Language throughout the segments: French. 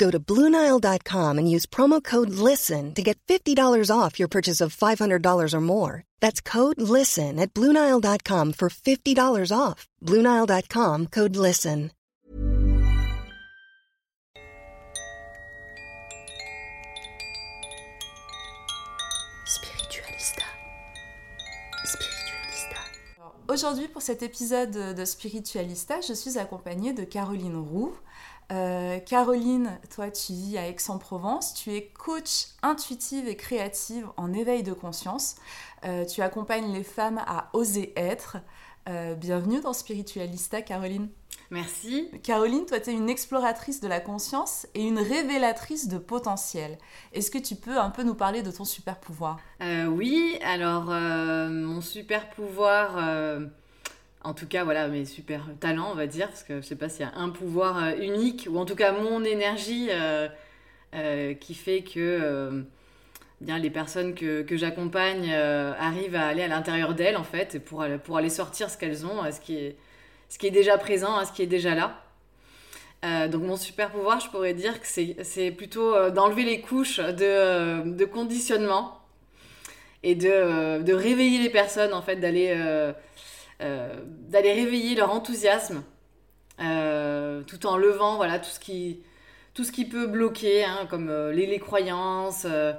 Go to BlueNile.com and use promo code LISTEN to get $50 off your purchase of $500 or more. That's code LISTEN at BlueNile.com for $50 off. BlueNile.com code LISTEN. Spiritualista. Spiritualista. Aujourd'hui, pour cet épisode de Spiritualista, je suis accompagnée de Caroline Roux. Euh, Caroline, toi, tu vis à Aix-en-Provence. Tu es coach intuitive et créative en éveil de conscience. Euh, tu accompagnes les femmes à oser être. Euh, bienvenue dans Spiritualista, Caroline. Merci. Caroline, toi, tu es une exploratrice de la conscience et une révélatrice de potentiel. Est-ce que tu peux un peu nous parler de ton super pouvoir? Oui, alors mon super pouvoir, en tout cas voilà mes super talents on va dire, parce que je sais pas s'il y a un pouvoir euh, unique, ou en tout cas mon énergie euh, euh, qui fait que bien les personnes que, j'accompagne arrivent à aller à l'intérieur d'elles en fait, pour, pour aller sortir ce qu'elles ont, ce qui est, ce qui est déjà présent, hein, ce qui est déjà là. Donc mon super pouvoir, je pourrais dire que c'est plutôt d'enlever les couches de, de conditionnement et de, de réveiller les personnes, en fait, d'aller d'aller réveiller leur enthousiasme euh, tout en levant voilà, tout, ce qui, tout ce qui peut bloquer, hein, comme euh, les, croyances, euh,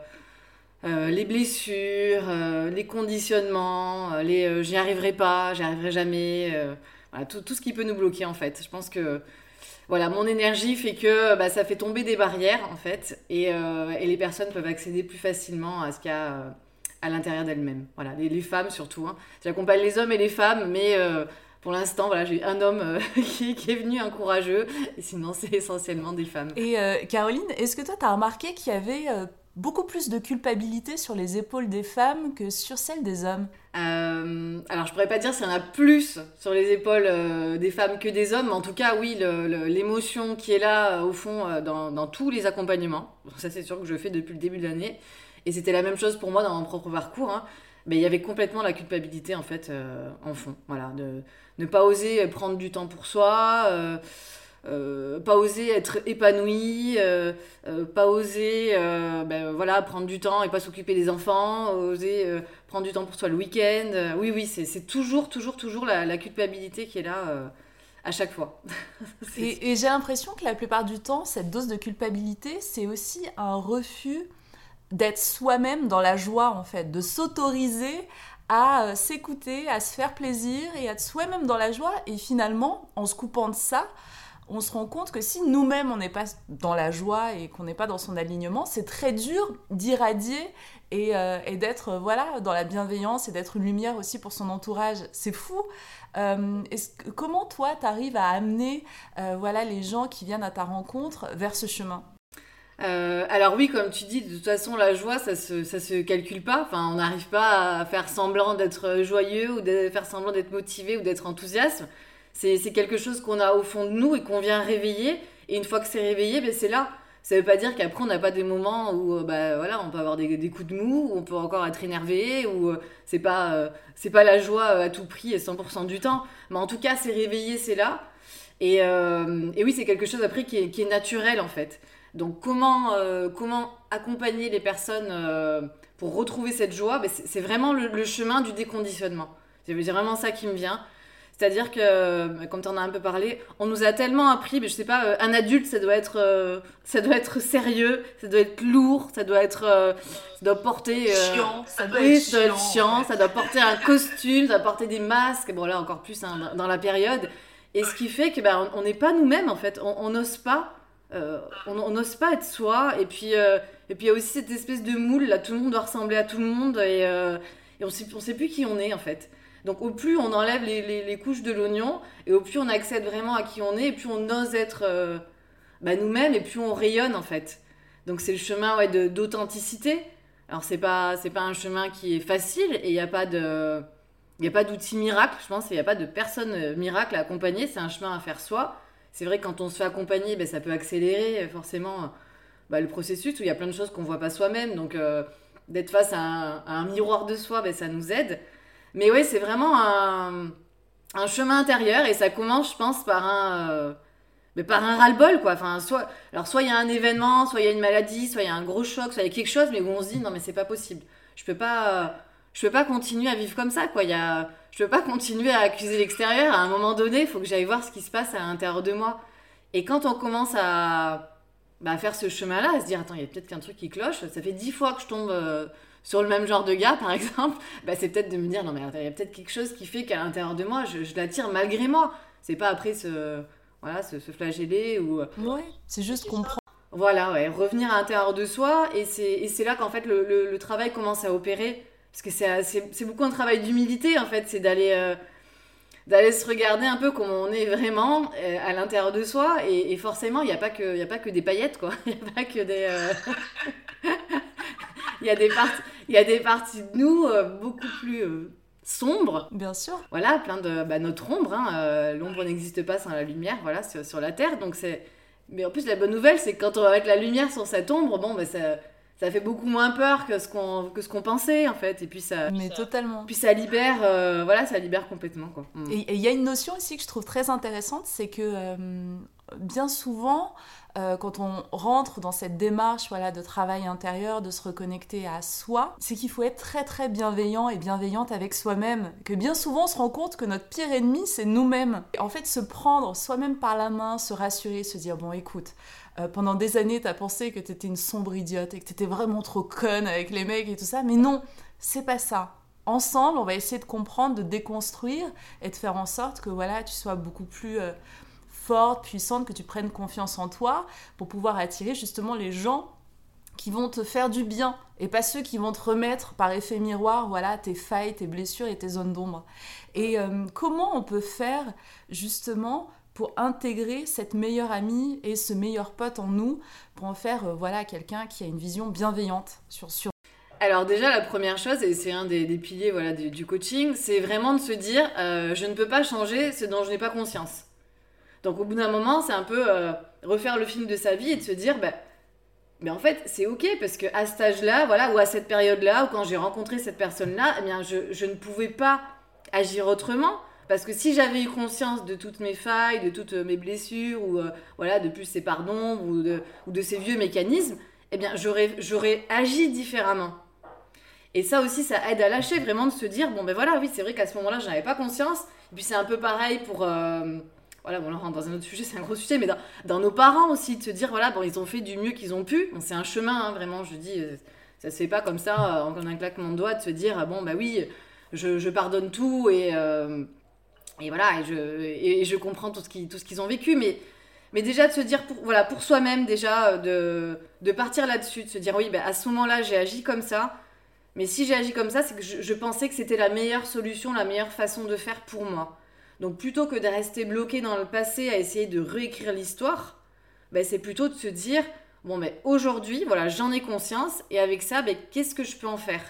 euh, les blessures, euh, les conditionnements, euh, les euh, j'y arriverai pas, j'y arriverai jamais, euh, tout, tout ce qui peut nous bloquer en fait. Je pense que voilà, mon énergie fait que bah, ça fait tomber des barrières en fait, et, euh, et les personnes peuvent accéder plus facilement à ce qu'il y a euh, à l'intérieur d'elles-mêmes. Voilà, les, les femmes surtout. Hein. J'accompagne les hommes et les femmes, mais euh, pour l'instant, voilà, j'ai un homme euh, qui, qui est venu, un courageux, et sinon c'est essentiellement des femmes. Et euh, Caroline, est-ce que toi, tu as remarqué qu'il y avait beaucoup plus de culpabilité sur les épaules des femmes que sur celles des hommes? Euh, alors je pourrais pas dire s'il y en a plus sur les épaules euh, des femmes que des hommes, mais en tout cas oui, l'émotion qui est là euh, au fond dans, dans tous les accompagnements, ça c'est sûr que je fais depuis le début de l'année, et c'était la même chose pour moi dans mon propre parcours, hein. mais il y avait complètement la culpabilité en fait euh, en fond, voilà, de ne pas oser prendre du temps pour soi. euh, euh, pas oser être épanoui, pas oser ben, voilà, prendre du temps et pas s'occuper des enfants, oser prendre du temps pour soi le week-end. Oui, oui, c'est toujours, toujours, toujours la, culpabilité qui est là à chaque fois. Et j'ai l'impression que la plupart du temps, cette dose de culpabilité, c'est aussi un refus d'être soi-même dans la joie, en fait, de s'autoriser à euh, s'écouter, à se faire plaisir et à être soi-même dans la joie. Et finalement, en se coupant de ça, on se rend compte que si nous-mêmes on n'est pas dans la joie et qu'on n'est pas dans son alignement, c'est très dur d'irradier et, euh, et d'être euh, voilà dans la bienveillance et d'être une lumière aussi pour son entourage. C'est fou. Comment toi t'arrives à amener voilà les gens qui viennent à ta rencontre vers ce chemin? Euh, alors oui, comme tu dis, de toute façon, la joie, ça se, ça se calcule pas. Enfin, on n'arrive pas à faire semblant d'être joyeux ou de faire semblant d'être motivé ou d'être enthousiaste. C'est quelque chose qu'on a au fond de nous et qu'on vient réveiller. Et une fois que c'est réveillé, ben c'est là. ça veut pas dire qu'après on n'a pas des moments où euh, bah voilà on peut avoir des, des, coups de mou où on peut encore être énervé ou euh, c'est pas c'est pas la joie à tout prix et 100% du temps mais en tout cas c'est réveillé c'est là et, et oui c'est quelque chose après qui est, qui est, naturel en fait donc comment comment accompagner les personnes pour retrouver cette joie? Ben, c'est vraiment le, le, chemin du déconditionnement. C'est vraiment ça qui me vient. C'est-à-dire que, comme tu en as un peu parlé, on nous a tellement appris, mais je sais pas, euh, un adulte, ça doit être, euh, ça doit être sérieux, ça doit être lourd, ça doit être, euh, ça doit porter, chiant, ça doit, oui, être, ça doit être chiant, ça doit porter un costume, ça doit porter des masques, bon là encore plus hein, dans la période, et ce qui fait que ben on n'est pas nous-mêmes en fait, on n'ose pas, on n'ose pas être soi, et puis et puis il y a aussi cette espèce de moule là, tout le monde doit ressembler à tout le monde, et, et on sait, sait plus qui on est en fait. Donc au plus on enlève les, couches de l'oignon, et au plus on accède vraiment à qui on est, et plus on ose être euh, bah, nous-mêmes, et plus on rayonne en fait. Donc c'est le chemin ouais, d'authenticité. Alors c'est pas, pas un chemin qui est facile, et il n'y a pas de... Il n'y a pas d'outil miracle, je pense, il n'y a pas de personne euh, miracle à accompagner, c'est un chemin à faire soi. C'est vrai que quand on se fait accompagner, ben, ça peut accélérer euh, forcément bah, le processus où il y a plein de choses qu'on ne voit pas soi-même. Donc d'être face à un, miroir de soi, ben, ça nous aide. Mais oui, c'est vraiment un, chemin intérieur et ça commence, je pense, par un, euh, mais par un ras-le-bol, quoi. Enfin, soit, alors, soit il y a un événement, soit il y a une maladie, soit il y a un gros choc, soit il y a quelque chose, mais où on se dit, non, mais c'est pas possible. Je peux pas, je peux pas continuer à vivre comme ça, quoi. Je peux pas continuer à accuser l'extérieur. À un moment donné, il faut que j'aille voir ce qui se passe à l'intérieur de moi. Et quand on commence à, bah, faire ce chemin-là, à se dire, attends, il y a peut-être qu'un truc qui cloche. Ça fait dix fois que je tombe. Euh, sur le même genre de gars, par exemple, bah, c'est peut-être de me dire non, mais il y a peut-être quelque chose qui fait qu'à l'intérieur de moi, je, je l'attire malgré moi. C'est pas après se, voilà, se, se flageller ou. Ouais, c'est juste comprendre. Voilà, ouais, revenir à l'intérieur de soi. Et c'est là qu'en fait le, le, le, travail commence à opérer. Parce que c'est beaucoup un travail d'humilité, en fait. C'est d'aller. Euh, d'aller se regarder un peu comment on est vraiment euh, à l'intérieur de soi et, et forcément il n'y a pas que il a pas que des paillettes quoi il n'y a pas que des euh... il y a des parties, il y a des parties de nous beaucoup plus sombres. Bien sûr. Voilà, plein de bah, notre ombre. Hein, euh, L'ombre n'existe pas sans la lumière. Voilà, sur, sur la terre. Donc c'est. Mais en plus, la bonne nouvelle, c'est que quand on va mettre la lumière sur cette ombre, bon, bah, ça, ça fait beaucoup moins peur que ce qu'on que ce qu'on pensait en fait. Et puis ça. Mais totalement. Puis ça libère, euh, voilà, ça libère complètement quoi. Mm. Et il y a une notion aussi que je trouve très intéressante, c'est que euh, bien souvent, euh, quand on rentre dans cette démarche voilà, de travail intérieur, de se reconnecter à soi, c'est qu'il faut être très très bienveillant et bienveillante avec soi-même. Que bien souvent on se rend compte que notre pire ennemi c'est nous-mêmes. En fait, se prendre soi-même par la main, se rassurer, se dire bon écoute, euh, pendant des années t'as pensé que t'étais une sombre idiote et que t'étais vraiment trop conne avec les mecs et tout ça, mais non, c'est pas ça. Ensemble, on va essayer de comprendre, de déconstruire et de faire en sorte que voilà, tu sois beaucoup plus euh, forte, puissante, que tu prennes confiance en toi pour pouvoir attirer justement les gens qui vont te faire du bien et pas ceux qui vont te remettre par effet miroir voilà tes failles, tes blessures et tes zones d'ombre. Et euh, comment on peut faire justement intégrer cette meilleure amie et ce meilleur pote en nous pour en faire euh, voilà quelqu'un qui a une vision bienveillante sur sur alors déjà, la première chose, et c'est un des, piliers voilà, du, du coaching, c'est vraiment de se dire, euh, je ne peux pas changer ce dont je n'ai pas conscience. Donc au bout d'un moment, c'est un peu euh, refaire le film de sa vie et de se dire, bah, mais en fait, c'est ok parce que à cet âge-là, voilà, ou à cette période-là, ou quand j'ai rencontré cette personne-là, eh bien, je, je, ne pouvais pas agir autrement. Parce que si j'avais eu conscience de toutes mes failles, de toutes mes blessures, ou euh, voilà, de plus ces pardons, ou de, ou de ces vieux mécanismes, eh bien, j'aurais agi différemment. Et ça aussi, ça aide à lâcher, vraiment de se dire, bon ben voilà, oui, c'est vrai qu'à ce moment-là, je n'avais pas conscience. Et puis c'est un peu pareil pour... Euh, voilà, bon, on rentre dans un autre sujet, c'est un gros sujet, mais dans, nos parents aussi, de se dire, voilà, bon, ils ont fait du mieux qu'ils ont pu. C'est un chemin, hein, vraiment, je dis, euh, ça se fait pas comme ça, euh, en un claquement de doigts, de se dire, ah, bon, bah oui, je, je pardonne tout et, euh, et voilà, et je, et, je comprends tout ce qu'ils qu ont vécu, mais, mais déjà de se dire, pour, voilà, pour soi-même, déjà, de, de partir là-dessus, de se dire, oui, bah, à ce moment-là, j'ai agi comme ça, mais si j'ai agi comme ça, c'est que je, pensais que c'était la meilleure solution, la meilleure façon de faire pour moi. Donc plutôt que de rester bloqué dans le passé à essayer de réécrire l'histoire, ben, c'est plutôt de se dire bon ben aujourd'hui voilà j'en ai conscience et avec ça ben, qu'est-ce que je peux en faire?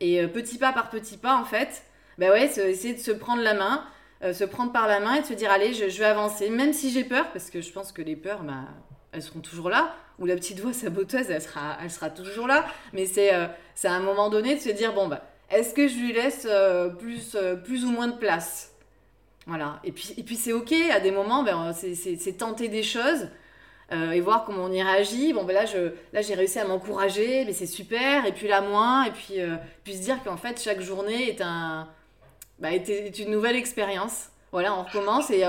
Et euh, petit pas par petit pas en fait, ben ouais essayer de se prendre la main, euh, se prendre par la main et de se dire allez je, vais avancer même si j'ai peur parce que je pense que les peurs ben, elles seront toujours là. où la petite voix saboteuse, elle sera, elle sera toujours là. Mais c'est euh, à un moment donné de se dire, bon, bah, est-ce que je lui laisse euh, plus, plus ou moins de place? Voilà. Et puis, et puis c'est OK, à des moments, ben, c'est tenter des choses. et voir comment on y réagit. Bon, ben là, je, là, j'ai réussi à m'encourager, mais c'est super. Et puis là, moins. Et puis, puis se dire qu'en fait, chaque journée est, un, bah, est, est une nouvelle expérience. Voilà, on recommence. Et,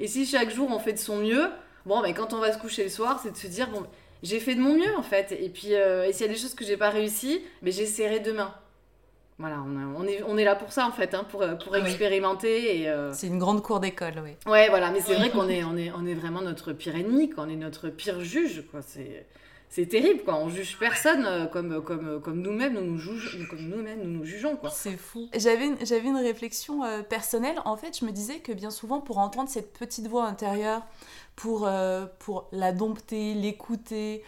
et si chaque jour, on fait de son mieux, bon, mais quand on va se coucher le soir, c'est de se dire, bon, j'ai fait de mon mieux en fait. Et puis, euh, et s'il y a des choses que j'ai pas réussi, mais j'essaierai demain. Voilà, on, est, on est là pour ça en fait, hein, pour, euh, pour expérimenter. et euh, C'est une grande cour d'école, oui. Ouais, voilà, mais c'est vrai qu'on est, on est, on est vraiment notre pire ennemi, on est notre pire juge. Quoi. C'est, c'est terrible, quoi. On juge personne comme, comme, comme nous-mêmes, nous nous, juge, comme nous-mêmes, nous nous jugeons. Quoi. C'est fou. J'avais, j'avais une réflexion personnelle. En fait, je me disais que bien souvent, pour entendre cette petite voix intérieure, pour, euh, pour la dompter, l'écouter,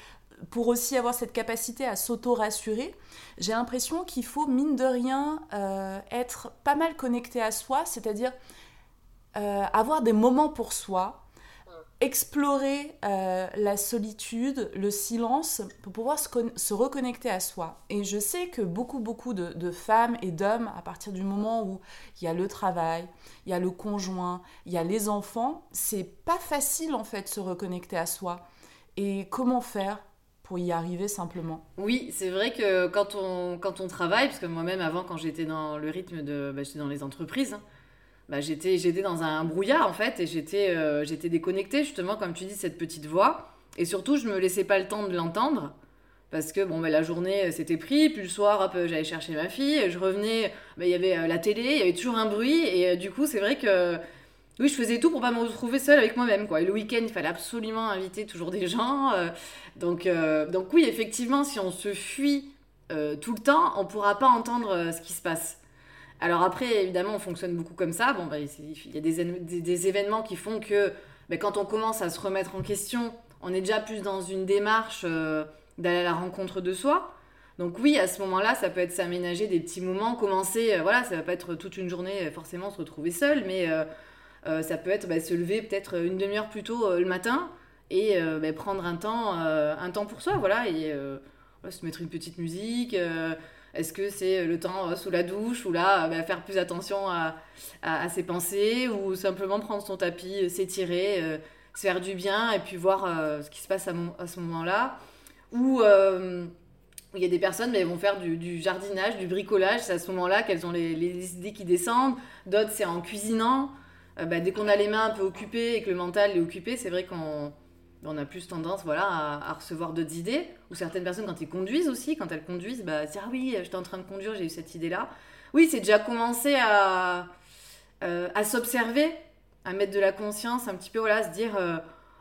pour aussi avoir cette capacité à s'auto-rassurer, j'ai l'impression qu'il faut, mine de rien, euh, être pas mal connecté à soi, c'est-à-dire euh, avoir des moments pour soi, explorer la solitude, le silence, pour pouvoir se, reconnecter à soi. Et je sais que beaucoup, beaucoup de, de femmes et d'hommes, à partir du moment où il y a le travail, il y a le conjoint, il y a les enfants. C'est pas facile en fait de se reconnecter à soi. Et comment faire pour y arriver simplement? Oui, c'est vrai que quand on, quand on travaille, parce que moi-même avant quand j'étais dans le rythme de... Bah, j'étais dans les entreprises, hein, bah, j'étais, j'étais dans un brouillard en fait et j'étais, euh, j'étais déconnectée justement comme tu dis cette petite voix. Et surtout je me laissais pas le temps de l'entendre parce que bon, ben, la journée euh, c'était pris, puis le soir, euh, j'allais chercher ma fille, je revenais, ben, il y avait euh, la télé, il y avait toujours un bruit, et du coup, c'est vrai que oui, je faisais tout pour pas me retrouver seule avec moi-même. Quoi. Et le week-end, il fallait absolument inviter toujours des gens. donc, donc oui, effectivement, si on se fuit tout le temps, on pourra pas entendre ce qui se passe. Alors après, évidemment, on fonctionne beaucoup comme ça. Bon, ben, il y a des, des, événements qui font que ben, quand on commence à se remettre en question, on est déjà plus dans une démarche d'aller à la rencontre de soi. Donc oui, à ce moment-là, ça peut être s'aménager des petits moments, commencer, euh, voilà, ça va pas être toute une journée euh, forcément se retrouver seul, mais euh, ça peut être bah, se lever peut-être une demi-heure plus tôt le matin et bah, prendre un temps, un temps pour soi, voilà, et se mettre une petite musique. Est-ce que c'est le temps sous la douche ou là, bah, faire plus attention à, ses pensées ou simplement prendre son tapis, s'étirer, se faire du bien et puis voir ce qui se passe à, ce moment-là euh, où il y a des personnes, mais elles vont faire du, jardinage, du bricolage. C'est à ce moment-là qu'elles ont les, idées qui descendent. D'autres, c'est en cuisinant. Euh, bah, dès qu'on a les mains un peu occupées et que le mental est occupé, c'est vrai qu'on on a plus tendance voilà, à, recevoir d'autres idées. Ou certaines personnes, quand elles conduisent aussi, quand elles conduisent, bah, dire Ah oui, j'étais en train de conduire, j'ai eu cette idée-là. Oui, c'est déjà commencer à, euh, à s'observer, à mettre de la conscience, un petit peu, voilà, se dire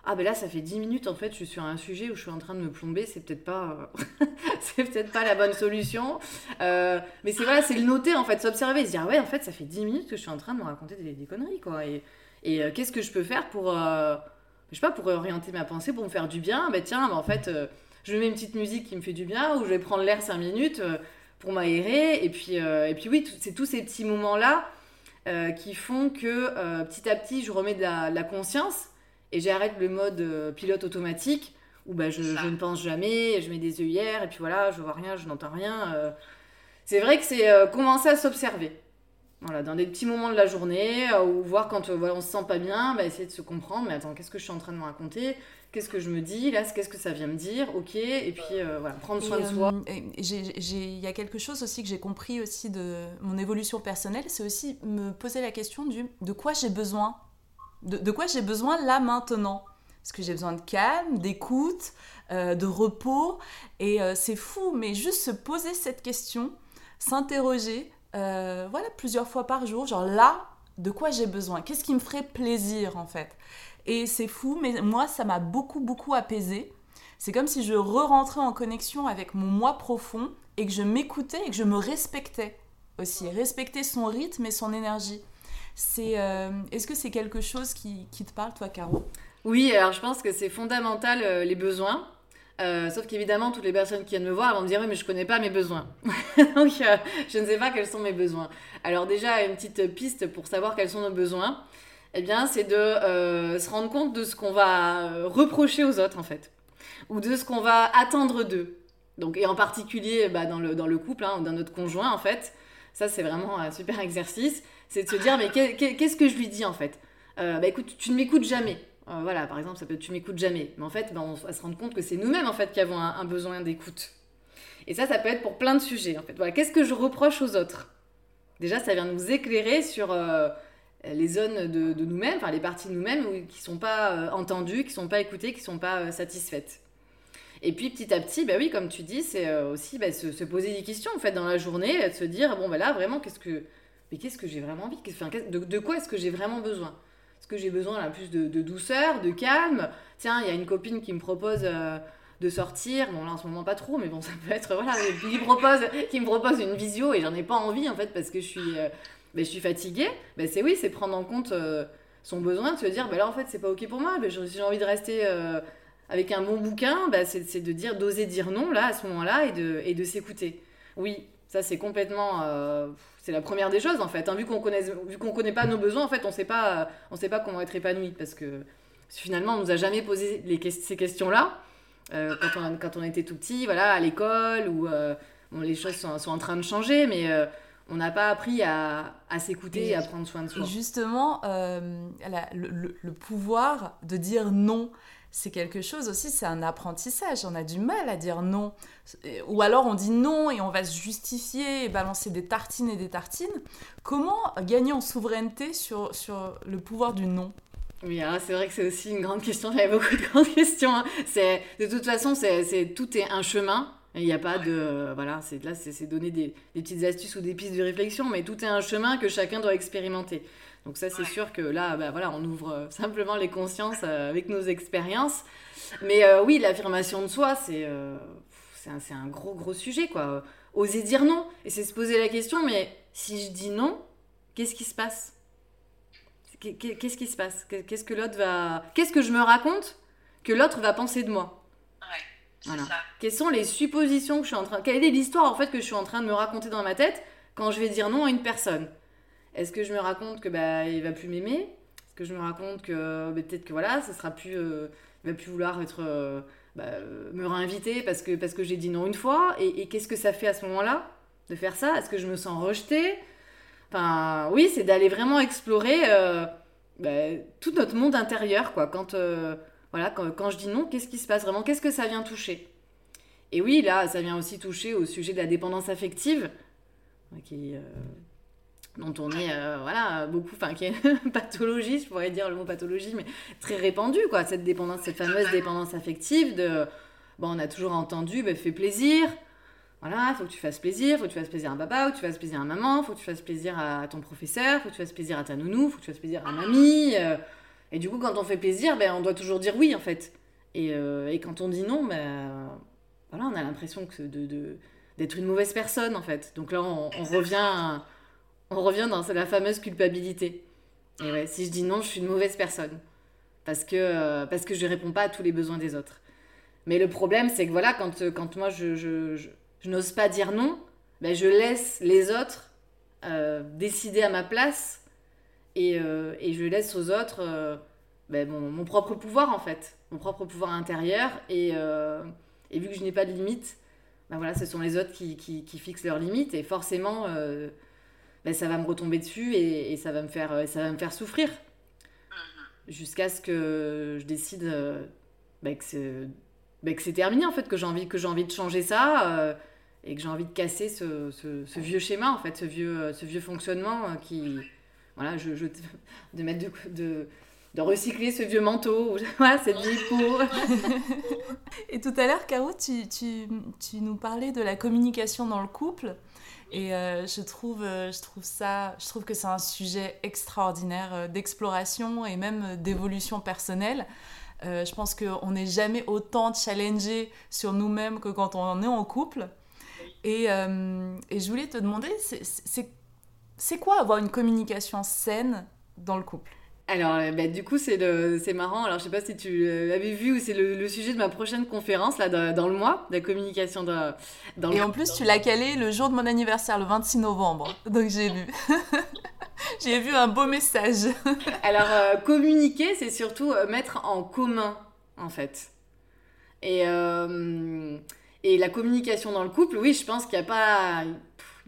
ah ben là ça fait 10 minutes en fait je suis sur un sujet où je suis en train de me plomber c'est peut-être pas euh, c'est peut-être pas la bonne solution euh, mais c'est voilà c'est le noter en fait s'observer se dire ouais en fait ça fait 10 minutes que je suis en train de me raconter des, conneries quoi et, euh, qu'est-ce que je peux faire pour je sais pas pour orienter ma pensée pour me faire du bien ben tiens ben, en fait je mets une petite musique qui me fait du bien ou je vais prendre l'air 5 minutes pour m'aérer et puis et puis oui c'est tous ces petits moments là qui font que petit à petit je remets de la conscience et j'arrête le mode euh, pilote automatique où bah, je, je, ne pense jamais, je mets des œillères et puis voilà, je vois rien, je n'entends rien. Euh. C'est vrai que c'est euh, commencer à s'observer. Voilà, dans des petits moments de la journée, ou voir quand voilà, on se sent pas bien, bah, essayer de se comprendre, mais attends, qu'est-ce que je suis en train de me raconter? Qu'est-ce que je me dis Là, qu'est-ce que ça vient me dire? Ok, et puis voilà, prendre soin de soi. Il y a quelque chose aussi que j'ai compris aussi de mon évolution personnelle, c'est aussi me poser la question du de quoi j'ai besoin? De, quoi j'ai besoin là maintenant? Est-ce que j'ai besoin de calme, d'écoute, euh, de repos? Et euh, c'est fou, mais juste se poser cette question, s'interroger, euh, voilà, plusieurs fois par jour, genre là, de quoi j'ai besoin? Qu'est-ce qui me ferait plaisir en fait? Et c'est fou, mais moi, ça m'a beaucoup, beaucoup apaisé. C'est comme si je re-rentrais en connexion avec mon moi profond et que je m'écoutais et que je me respectais aussi. Respecter son rythme et son énergie. C'est, euh, est-ce que c'est quelque chose qui, te parle, toi, Caro? Oui, alors je pense que c'est fondamental euh, les besoins. Euh, sauf qu'évidemment, toutes les personnes qui viennent me voir vont me dire Oui, mais je connais pas mes besoins. Donc, je ne sais pas quels sont mes besoins. Alors, déjà, une petite piste pour savoir quels sont nos besoins, eh bien, c'est de se rendre compte de ce qu'on va reprocher aux autres, en fait. ou de ce qu'on va attendre d'eux. Donc, et en particulier bah, dans, le, dans le couple, hein, dans notre conjoint en fait, ça c'est vraiment un super exercice, c'est de se dire mais qu'est-ce que je lui dis en fait? Euh, Bah écoute, tu ne m'écoutes jamais. Euh, voilà, par exemple, ça peut être tu m'écoutes jamais. Mais en fait, bah, on va se rendre compte que c'est nous-mêmes en fait qui avons un, besoin d'écoute. Et ça, ça peut être pour plein de sujets en fait. Voilà, qu'est-ce que je reproche aux autres? Déjà, ça vient nous éclairer sur euh, les zones de, nous-mêmes, enfin les parties de nous-mêmes qui sont pas entendues, qui sont pas écoutées, qui sont pas satisfaites. Et puis petit à petit, bah oui, comme tu dis, c'est euh, aussi bah, se, poser des questions en fait dans la journée, de se dire bon bah là vraiment qu'est-ce que mais qu'est-ce que j'ai vraiment envie? De, quoi est-ce que j'ai vraiment besoin? Que j'ai besoin là plus de, douceur, de calme Tiens, il y a une copine qui me propose euh, de sortir. Bon là en ce moment pas trop, mais bon ça peut être voilà qui me propose qui me propose une visio et j'en ai pas envie en fait parce que je suis euh, bah, je suis fatiguée. Bah, c'est oui, c'est prendre en compte son besoin de se dire bah là en fait c'est pas ok pour moi. Bah, j'ai envie de rester avec un bon bouquin, bah, c'est de dire, d'oser dire non là à ce moment-là et de, et de s'écouter. Oui, ça c'est complètement, euh, c'est la première des choses en fait. Hein. vu qu'on connaît, vu qu'on connaît pas nos besoins, en fait, on sait pas, on sait pas comment être épanoui parce que finalement on nous a jamais posé les, ces questions-là euh, quand, on, quand on était tout petit, voilà, à l'école où euh, les choses sont, sont, en train de changer, mais on n'a pas appris à, à s'écouter et à prendre soin de soi. justement, le, le, pouvoir de dire non c'est quelque chose aussi, c'est un apprentissage. On a du mal à dire non. Ou alors on dit non et on va se justifier et balancer des tartines et des tartines. Comment gagner en souveraineté sur, sur le pouvoir du non? Oui, c'est vrai que c'est aussi une grande question. J'avais beaucoup de grandes questions. Hein. C'est de toute façon, c'est tout est un chemin. Il n'y a pas de voilà, c'est là, c'est donner des, des, petites astuces ou des pistes de réflexion, mais tout est un chemin que chacun doit expérimenter. Donc ça, c'est sûr que là, bah, voilà, on ouvre euh, simplement les consciences euh, avec nos expériences. Mais euh, oui, l'affirmation de soi, c'est c'est un, gros, gros sujet, quoi. Oser dire non. Et c'est se poser la question, mais si je dis non, qu'est-ce qui se passe? Qu'est-ce qui se passe? Qu'est-ce que l'autre va... Qu'est-ce que je me raconte que l'autre va penser de moi? Voilà. Ça. Quelles sont les suppositions que je suis en train... Quelle est l'histoire, en fait, que je suis en train de me raconter dans ma tête quand je vais dire non à une personne? Est-ce que je me raconte que bah il va plus m'aimer? Est-ce que je me raconte que bah, peut-être que voilà, ça sera plus, euh, il va plus vouloir être euh, bah, me réinviter parce que parce que j'ai dit non une fois? Et, qu'est-ce que ça fait à ce moment-là de faire ça? Est-ce que je me sens rejetée? Enfin, oui, c'est d'aller vraiment explorer euh, bah, tout notre monde intérieur, quoi. Quand voilà, quand, quand, je dis non, qu'est-ce qui se passe vraiment? Qu'est-ce que ça vient toucher? Et oui, là, ça vient aussi toucher au sujet de la dépendance affective, qui dont on est euh, voilà beaucoup enfin qui est pathologie je pourrais dire le mot pathologie mais très répandue quoi cette dépendance cette fameuse dépendance affective de bon on a toujours entendu ben, fais plaisir. Voilà faut que tu fasses plaisir faut que tu fasses plaisir à papa faut que tu fasses plaisir à maman faut que tu fasses plaisir à ton professeur faut que tu fasses plaisir à ta nounou faut que tu fasses plaisir à mamie euh. et du coup quand on fait plaisir ben on doit toujours dire oui en fait. Et, euh, et quand on dit non ben voilà on a l'impression que de, d'être une mauvaise personne en fait. Donc là on, on revient à, on revient dans la fameuse culpabilité. Si je dis non, je suis une mauvaise personne. Parce que, euh, parce que je ne réponds pas à tous les besoins des autres. Mais le problème, c'est que voilà, quand, euh, quand moi je, je, n'ose pas dire non, ben je laisse les autres euh, décider à ma place et, et, je laisse aux autres ben mon, mon, propre pouvoir en fait, mon propre pouvoir intérieur. Et, et vu que je n'ai pas de limite, ben voilà, ce sont les autres qui, qui, qui fixent leurs limites et forcément ben, ça va me retomber dessus et, ça, va me faire, euh, ça va me faire souffrir. Mhm. Jusqu'à ce que je décide euh, ben, ben, que c'est terminé, en fait, que j'ai envie, que envie de changer ça euh, et que j'ai envie de casser ce, ce, vieux schéma, en fait, ce vieux, ce vieux fonctionnement qui. Voilà, je, je de mettre de, de de recycler ce vieux manteau, voilà, cette vieille peau. Et tout à l'heure, Caro, tu, tu, tu, nous parlais de la communication dans le couple. Et euh, je, trouve, euh, je, trouve ça, je trouve que c'est un sujet extraordinaire euh, d'exploration et même d'évolution personnelle. je pense qu'on n'est jamais autant challengé sur nous-mêmes que quand on est en couple. Et, et je voulais te demander, c'est quoi avoir une communication saine dans le couple? Alors, euh, bah, du coup, c'est marrant. Alors, je sais pas si tu l'avais vu, c'est le, sujet de ma prochaine conférence, là, dans, le mois, de la communication dans, dans Et en plus, tu l'as calé le jour de mon anniversaire, le 26 novembre. Donc, j'ai vu. j'ai vu un beau message. Alors, euh, communiquer, c'est surtout euh, mettre en commun, en fait. Et, euh, et la communication dans le couple, oui, je pense qu'il n'y a pas...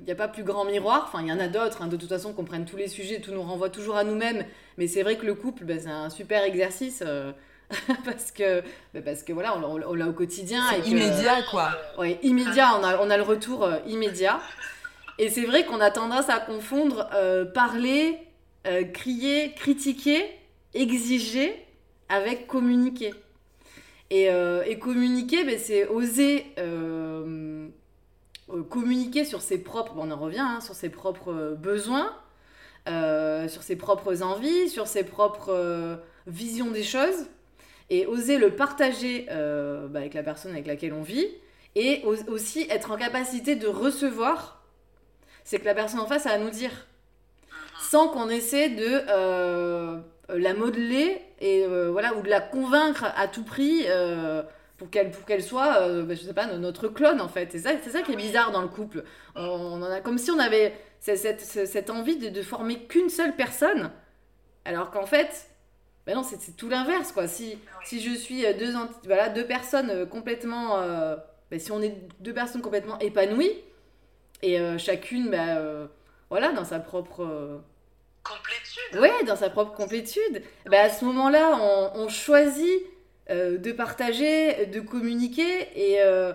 Il n'y a pas plus grand miroir, enfin il y en a d'autres, hein, de toute façon qu'on prenne tous les sujets, tout nous renvoie toujours à nous-mêmes, mais c'est vrai que le couple, ben, c'est un super exercice euh, parce que ben, parce que voilà, on, l'a au quotidien. Immédiat quoi. Oui, immédiat, on a, on a le retour euh, immédiat. Et c'est vrai qu'on a tendance à confondre euh, parler, crier, critiquer, exiger avec communiquer. Et, et communiquer, ben, c'est oser communiquer sur ses propres, on en revient, hein, sur ses propres euh, besoins, euh, sur ses propres envies, sur ses propres visions des choses, et oser le partager bah, avec la personne avec laquelle on vit, et aussi être en capacité de recevoir, c'est que la personne en face a à nous dire, sans qu'on essaie de la modeler et voilà ou de la convaincre à tout prix pour qu'elle pour qu'elle soit euh, bah, je sais pas notre clone en fait. C'est ça c'est ça qui est bizarre dans le couple. On, en a comme si on avait cette, cette, envie de, de former qu'une seule personne. Alors qu'en fait ben non c'est tout l'inverse quoi. Si si je suis euh, deux voilà deux personnes euh, complètement ben, si on est deux personnes complètement épanouies et chacune ben, voilà dans sa propre complétude. ouais dans sa propre complétude ben, à ce moment là on, on choisit euh, de partager, de communiquer et, euh,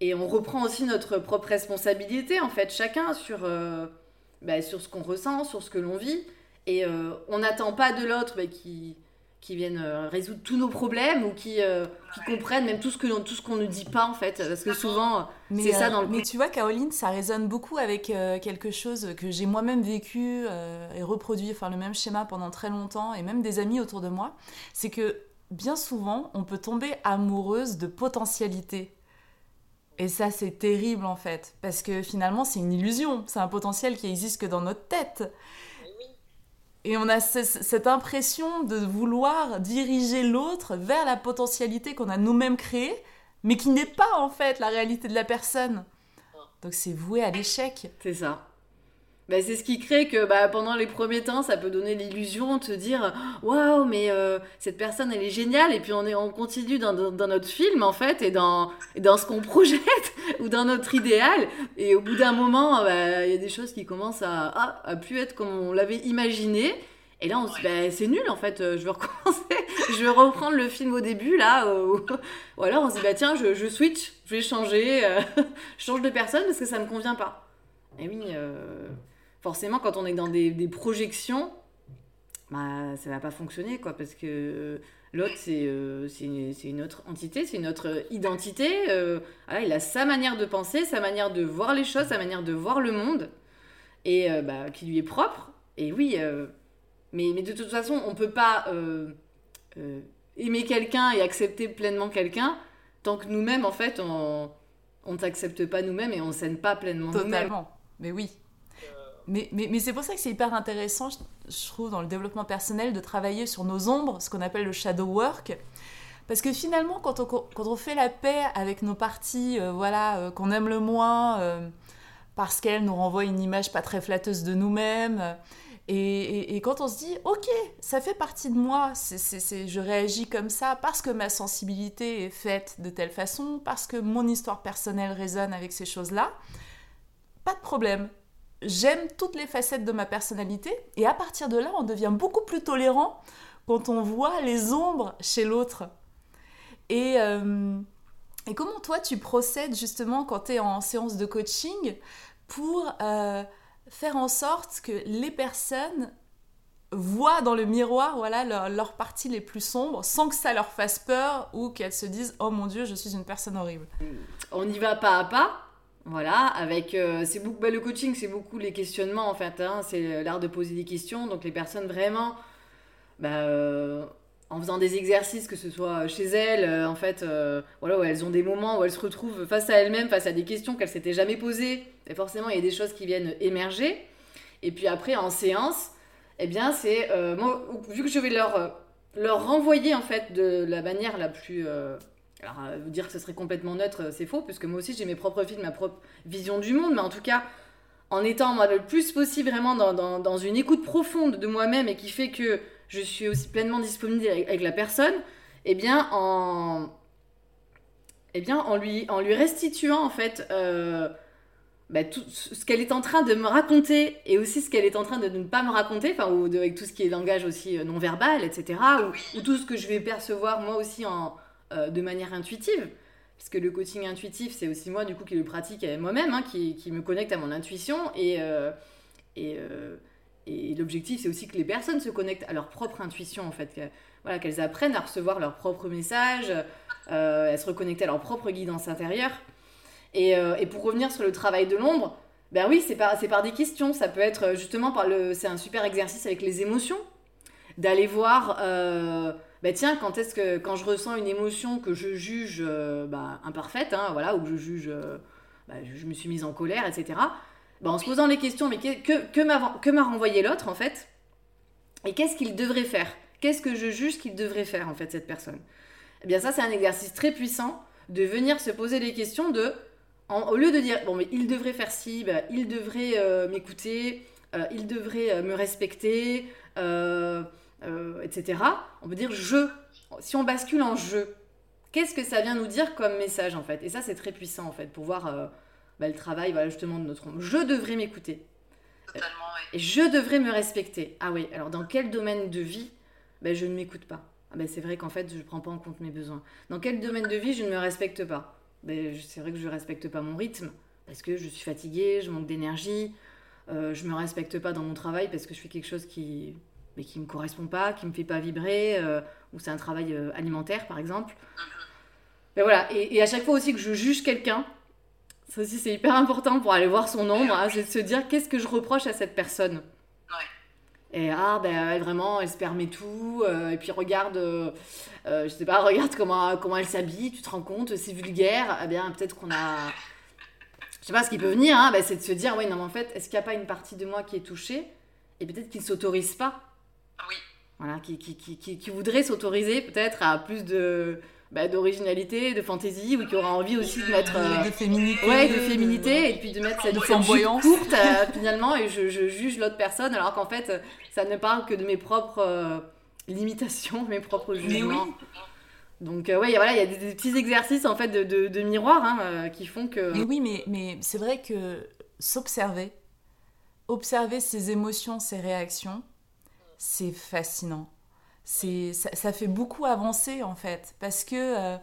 et on reprend aussi notre propre responsabilité en fait, chacun sur, euh, bah, sur ce qu'on ressent, sur ce que l'on vit. Et on n'attend pas de l'autre bah, qui, qui vienne résoudre tous nos problèmes ou qui, qui comprennent même tout ce que tout ce qu'on ne dit pas en fait. Parce que souvent c'est ça dans le mais tu vois Caroline ça résonne beaucoup avec quelque chose que j'ai moi-même vécu et reproduit enfin le même schéma pendant très longtemps et même des amis autour de moi. C'est que bien souvent, on peut tomber amoureuse de potentialité. Et ça, c'est terrible en fait, parce que finalement, c'est une illusion. C'est un potentiel qui existe que dans notre tête. Et on a cette impression de vouloir diriger l'autre vers la potentialité qu'on a nous-mêmes créée, mais qui n'est pas en fait la réalité de la personne. Donc c'est voué à l'échec. C'est ça. Bah, c'est ce qui crée que bah, pendant les premiers temps, ça peut donner l'illusion de te dire waouh, mais euh, cette personne elle est géniale, et puis on, est, on continue dans, dans, notre film en fait, et dans, dans ce qu'on projette, ou dans notre idéal, et au bout d'un moment, bah, il y a des choses qui commencent à, à, à plus être comme on l'avait imaginé. Et là, on se dit, bah, c'est nul en fait, euh, je vais recommencer, je vais reprendre le film au début là. Euh, ou alors on se dit, bah tiens, je, switch, je vais changer, je change de personne parce que ça me convient pas. Et oui, forcément, quand on est dans des, projections, bah, ça va pas fonctionner, quoi, parce que l'autre, c'est euh, une, autre entité, c'est une autre identité. Euh, il a sa manière de penser, sa manière de voir les choses, sa manière de voir le monde, et euh, bah, qui lui est propre. Et oui, mais, mais, de toute façon, on peut pas aimer quelqu'un et accepter pleinement quelqu'un tant que nous-mêmes, en fait, on ne s'accepte pas nous-mêmes et on ne s'aime pas pleinement. Totalement. Mais oui, mais, c'est pour ça que c'est hyper intéressant, je, trouve, dans le développement personnel, de travailler sur nos ombres, ce qu'on appelle le shadow work. Parce que finalement, quand on, fait la paix avec nos parties euh, voilà, euh, qu'on aime le moins, euh, parce qu'elles nous renvoient une image pas très flatteuse de nous-mêmes, et, quand on se dit, ok, ça fait partie de moi, je réagis comme ça parce que ma sensibilité est faite de telle façon, parce que mon histoire personnelle résonne avec ces choses-là, pas de problème j'aime toutes les facettes de ma personnalité et à partir de là, on devient beaucoup plus tolérant quand on voit les ombres chez l'autre. Et, euh, comment toi, tu procèdes justement quand tu es en séance de coaching pour euh, faire en sorte que les personnes voient dans le miroir voilà leurs parties les plus sombres sans que ça leur fasse peur ou qu'elles se disent oh mon dieu je suis une personne horrible on y va pas à pas voilà, avec euh, c'est beaucoup, bah, le coaching, c'est beaucoup les questionnements en fait. Hein, c'est l'art de poser des questions. Donc les personnes vraiment, bah, euh, en faisant des exercices, que ce soit chez elles, euh, en fait, voilà, où elles ont des moments où elles se retrouvent face à elles-mêmes, face à des questions qu'elles s'étaient jamais posées. Et forcément, il y a des choses qui viennent émerger. Et puis après, en séance, eh bien, c'est moi, vu que je vais leur leur renvoyer en fait de la manière la plus alors, euh, dire que ce serait complètement neutre, euh, c'est faux, puisque moi aussi j'ai mes propres films, ma propre vision du monde, mais en tout cas, en étant moi, le plus possible vraiment dans, dans, une écoute profonde de moi-même et qui fait que je suis aussi pleinement disponible avec, la personne, eh bien, en, eh bien, en lui, en lui restituant, en fait, euh, bah, tout ce qu'elle est en train de me raconter et aussi ce qu'elle est en train de ne pas me raconter, enfin, ou avec tout ce qui est langage aussi euh, non verbal, etc., ou, ou, tout ce que je vais percevoir moi aussi en, euh, de manière intuitive. Parce que le coaching intuitif, c'est aussi moi, du coup, qui le pratique moi-même, hein, qui, qui, me connecte à mon intuition. Et, euh, et, euh, et l'objectif, c'est aussi que les personnes se connectent à leur propre intuition, en fait. Que, voilà, qu'elles apprennent à recevoir leur propre message, à se reconnecter à leur propre guidance intérieure. Et, et pour revenir sur le travail de l'ombre, ben oui, c'est par, par des questions. Ça peut être justement par le. C'est un super exercice avec les émotions. D'aller voir. Bah tiens, quand est-ce que quand je ressens une émotion que je juge euh, bah, imparfaite, hein, voilà, ou que je juge, euh, bah, je, me suis mise en colère, etc. Bah, en se posant les questions, mais que, m'a renvoyé l'autre en fait, et qu'est-ce qu'il devrait faire? Qu'est-ce que je juge qu'il devrait faire en fait cette personne? Eh bien ça, c'est un exercice très puissant de venir se poser les questions de, au lieu de dire bon mais il devrait faire ci, il devrait euh, m'écouter, il devrait me respecter. Euh, etc. On peut dire je. Si on bascule en je, qu'est-ce que ça vient nous dire comme message en fait? Et ça, c'est très puissant en fait pour voir euh, bah, le travail voilà, justement de notre ombre. Je devrais m'écouter. Totalement, oui. Et je devrais me respecter. Ah oui, alors dans quel domaine de vie ben, je ne m'écoute pas? Ah ben, C'est vrai qu'en fait, je ne prends pas en compte mes besoins. Dans quel domaine de vie je ne me respecte pas? C'est vrai que je ne respecte pas mon rythme parce que je suis fatiguée, je manque d'énergie. Euh, je ne me respecte pas dans mon travail parce que je fais quelque chose qui mais qui me correspond pas, qui me fait pas vibrer, euh, ou c'est un travail euh, alimentaire par exemple. Mais voilà, et, et, à chaque fois aussi que je juge quelqu'un, ça aussi c'est hyper important pour aller voir son ombre, hein, c'est de se dire qu'est-ce que je reproche à cette personne? Ouais. Et ah ben elle vraiment elle se permet tout, euh, et puis regarde, je sais pas, regarde comment, comment elle s'habille, tu te rends compte, c'est vulgaire, eh bien peut-être qu'on a... Je sais pas ce qui peut venir, hein, ben, c'est de se dire, oui non mais en fait, est-ce qu'il n'y a pas une partie de moi qui est touchée? Et peut-être qu'il ne s'autorise pas oui. Voilà, qui, qui, qui, qui voudrait s'autoriser peut-être à plus de bah, d'originalité, de fantaisie, ou qui aura envie aussi de mettre euh, de féminité, ouais, de féminité, et puis de mettre cette, jupe courte euh, finalement, et je, je juge l'autre personne, alors qu'en fait, ça ne parle que de mes propres euh, limitations, mes propres jugements. Oui. Donc ouais, voilà, il y a des, des, petits exercices en fait de, de, de miroir hein, qui font que. Mais oui, mais, mais c'est vrai que s'observer, observer ses émotions, ses réactions c'est fascinant. C'est, ça, ça, fait beaucoup avancer en fait, parce que euh,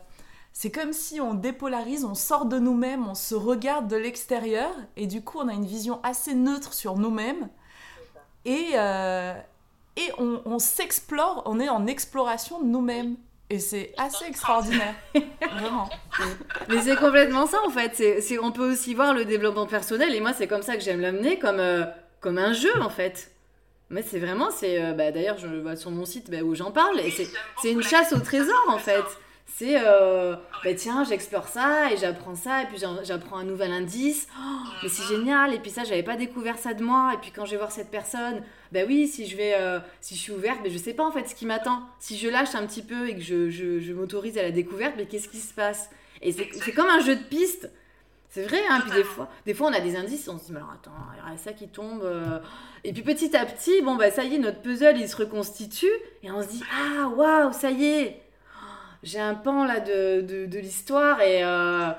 c'est comme si on dépolarise, on sort de nous-mêmes, on se regarde de l'extérieur, et du coup on a une vision assez neutre sur nous-mêmes, et, euh, et on, on s'explore, on est en exploration de nous-mêmes. Et c'est assez extraordinaire, vraiment. Mais c'est complètement ça en fait. C'est, c'est, on peut aussi voir le développement personnel, et moi c'est comme ça que j'aime l'amener, comme, euh, comme un jeu en fait. Mais c'est vraiment, c'est euh, bah, d'ailleurs je vois sur mon site bah, où j'en parle et c'est, une chasse au trésor en fait. C'est euh, bah tiens j'explore ça et j'apprends ça et puis j'apprends un nouvel indice. Oh, mais c'est génial et puis ça j'avais pas découvert ça de moi et puis quand je vais voir cette personne, bah oui si je vais euh, si je suis ouverte, mais je sais pas en fait ce qui m'attend. Si je lâche un petit peu et que je, je, je m'autorise à la découverte, mais qu'est-ce qui se passe? Et c'est, c'est comme un jeu de piste. C'est vrai, hein, puis des fois, des fois on a des indices, on se dit, mais alors attends, il y a ça qui tombe. Euh... Et puis petit à petit, bon bah ça y est, notre puzzle il se reconstitue, et on se dit, ah waouh, ça y est, j'ai un pan là de, de, de l'histoire, et, euh...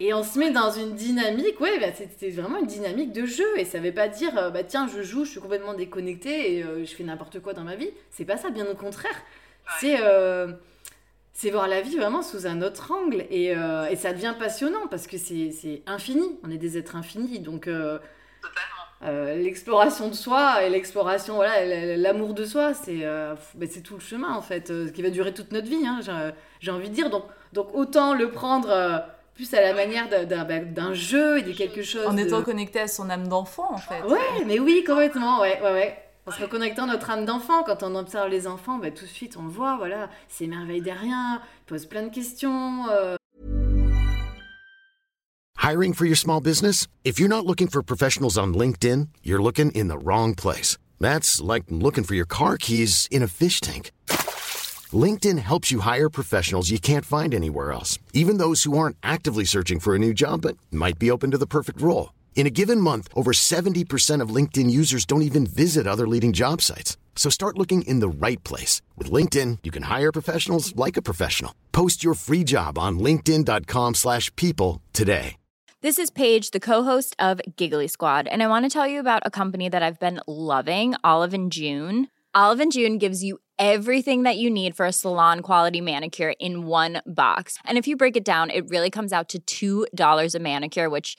et on se met dans une dynamique, ouais, bah, c'était vraiment une dynamique de jeu, et ça veut pas dire, euh, bah tiens, je joue, je suis complètement déconnectée, et euh, je fais n'importe quoi dans ma vie. C'est pas ça, bien au contraire. C'est. C'est voir la vie vraiment sous un autre angle et, euh, et ça devient passionnant parce que c'est infini, on est des êtres infinis donc euh, euh, l'exploration de soi et l'exploration, voilà, l'amour de soi, c'est ben c'est tout le chemin en fait, qui va durer toute notre vie, hein, j'ai envie de dire. Donc, donc autant le prendre plus à la manière d'un jeu et de quelque chose. En étant de... connecté à son âme d'enfant en fait. Ouais, mais oui, complètement, ouais, ouais, ouais. En se reconnectant notre âme d'enfant, quand on observe les enfants, bah, tout de suite on le voit, voilà, c'est merveille derrière, posent plein de questions. Euh... Hiring for your small business? If you're not looking for professionals on LinkedIn, you're looking in the wrong place. That's like looking for your car keys in a fish tank. LinkedIn helps you hire professionals you can't find anywhere else, even those who aren't actively searching for a new job but might be open to the perfect role. In a given month, over 70% of LinkedIn users don't even visit other leading job sites. So start looking in the right place. With LinkedIn, you can hire professionals like a professional. Post your free job on linkedin.com slash people today. This is Paige, the co-host of Giggly Squad, and I want to tell you about a company that I've been loving, Olive June. Olive June gives you everything that you need for a salon quality manicure in one box. And if you break it down, it really comes out to $2 a manicure, which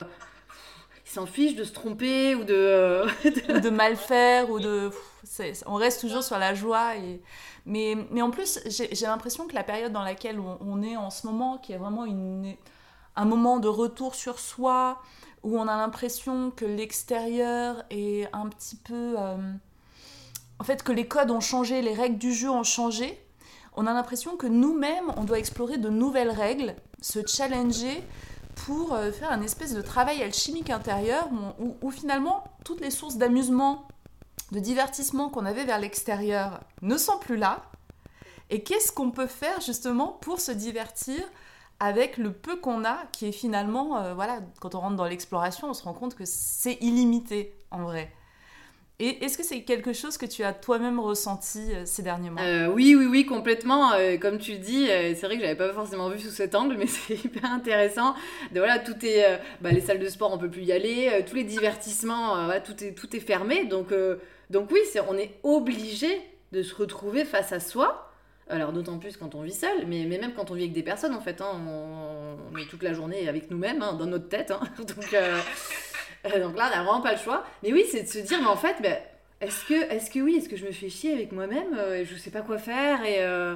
Ils s'en fichent de se tromper ou de... ou de mal faire, ou de... on reste toujours sur la joie. Et... Mais, mais en plus, j'ai j'ai l'impression que la période dans laquelle on, on est en ce moment, qui est vraiment une, un moment de retour sur soi, où on a l'impression que l'extérieur est un petit peu... euh, En fait, que les codes ont changé, les règles du jeu ont changé. On a l'impression que nous-mêmes, on doit explorer de nouvelles règles, se challenger pour euh, faire un espèce de travail alchimique intérieur où, où finalement toutes les sources d'amusement, de divertissement qu'on avait vers l'extérieur ne sont plus là. Et qu'est-ce qu'on peut faire justement pour se divertir avec le peu qu'on a, qui est finalement, euh, voilà, quand on rentre dans l'exploration, on se rend compte que c'est illimité en vrai. Et est-ce que c'est quelque chose que tu as toi-même ressenti euh, ces derniers mois? Euh, oui, oui, oui, complètement. Euh, comme tu le dis, c'est vrai que j'avais pas forcément vu sous cet angle, mais c'est hyper intéressant. Voilà, tout est, bah, les salles de sport, on peut plus y aller. tous les divertissements, tout est, tout est fermé. Donc, donc oui, on est obligé de se retrouver face à soi. Alors d'autant plus quand on vit seul, mais, même quand on vit avec des personnes, en fait, hein, on, on est toute la journée avec nous-mêmes, hein, dans notre tête. hein. donc, euh, donc là, on n'a vraiment pas le choix. Mais oui, c'est de se dire, mais en fait, ben, est-ce que, est-ce que oui, est-ce que je me fais chier avec moi-même euh, je sais pas quoi faire et euh,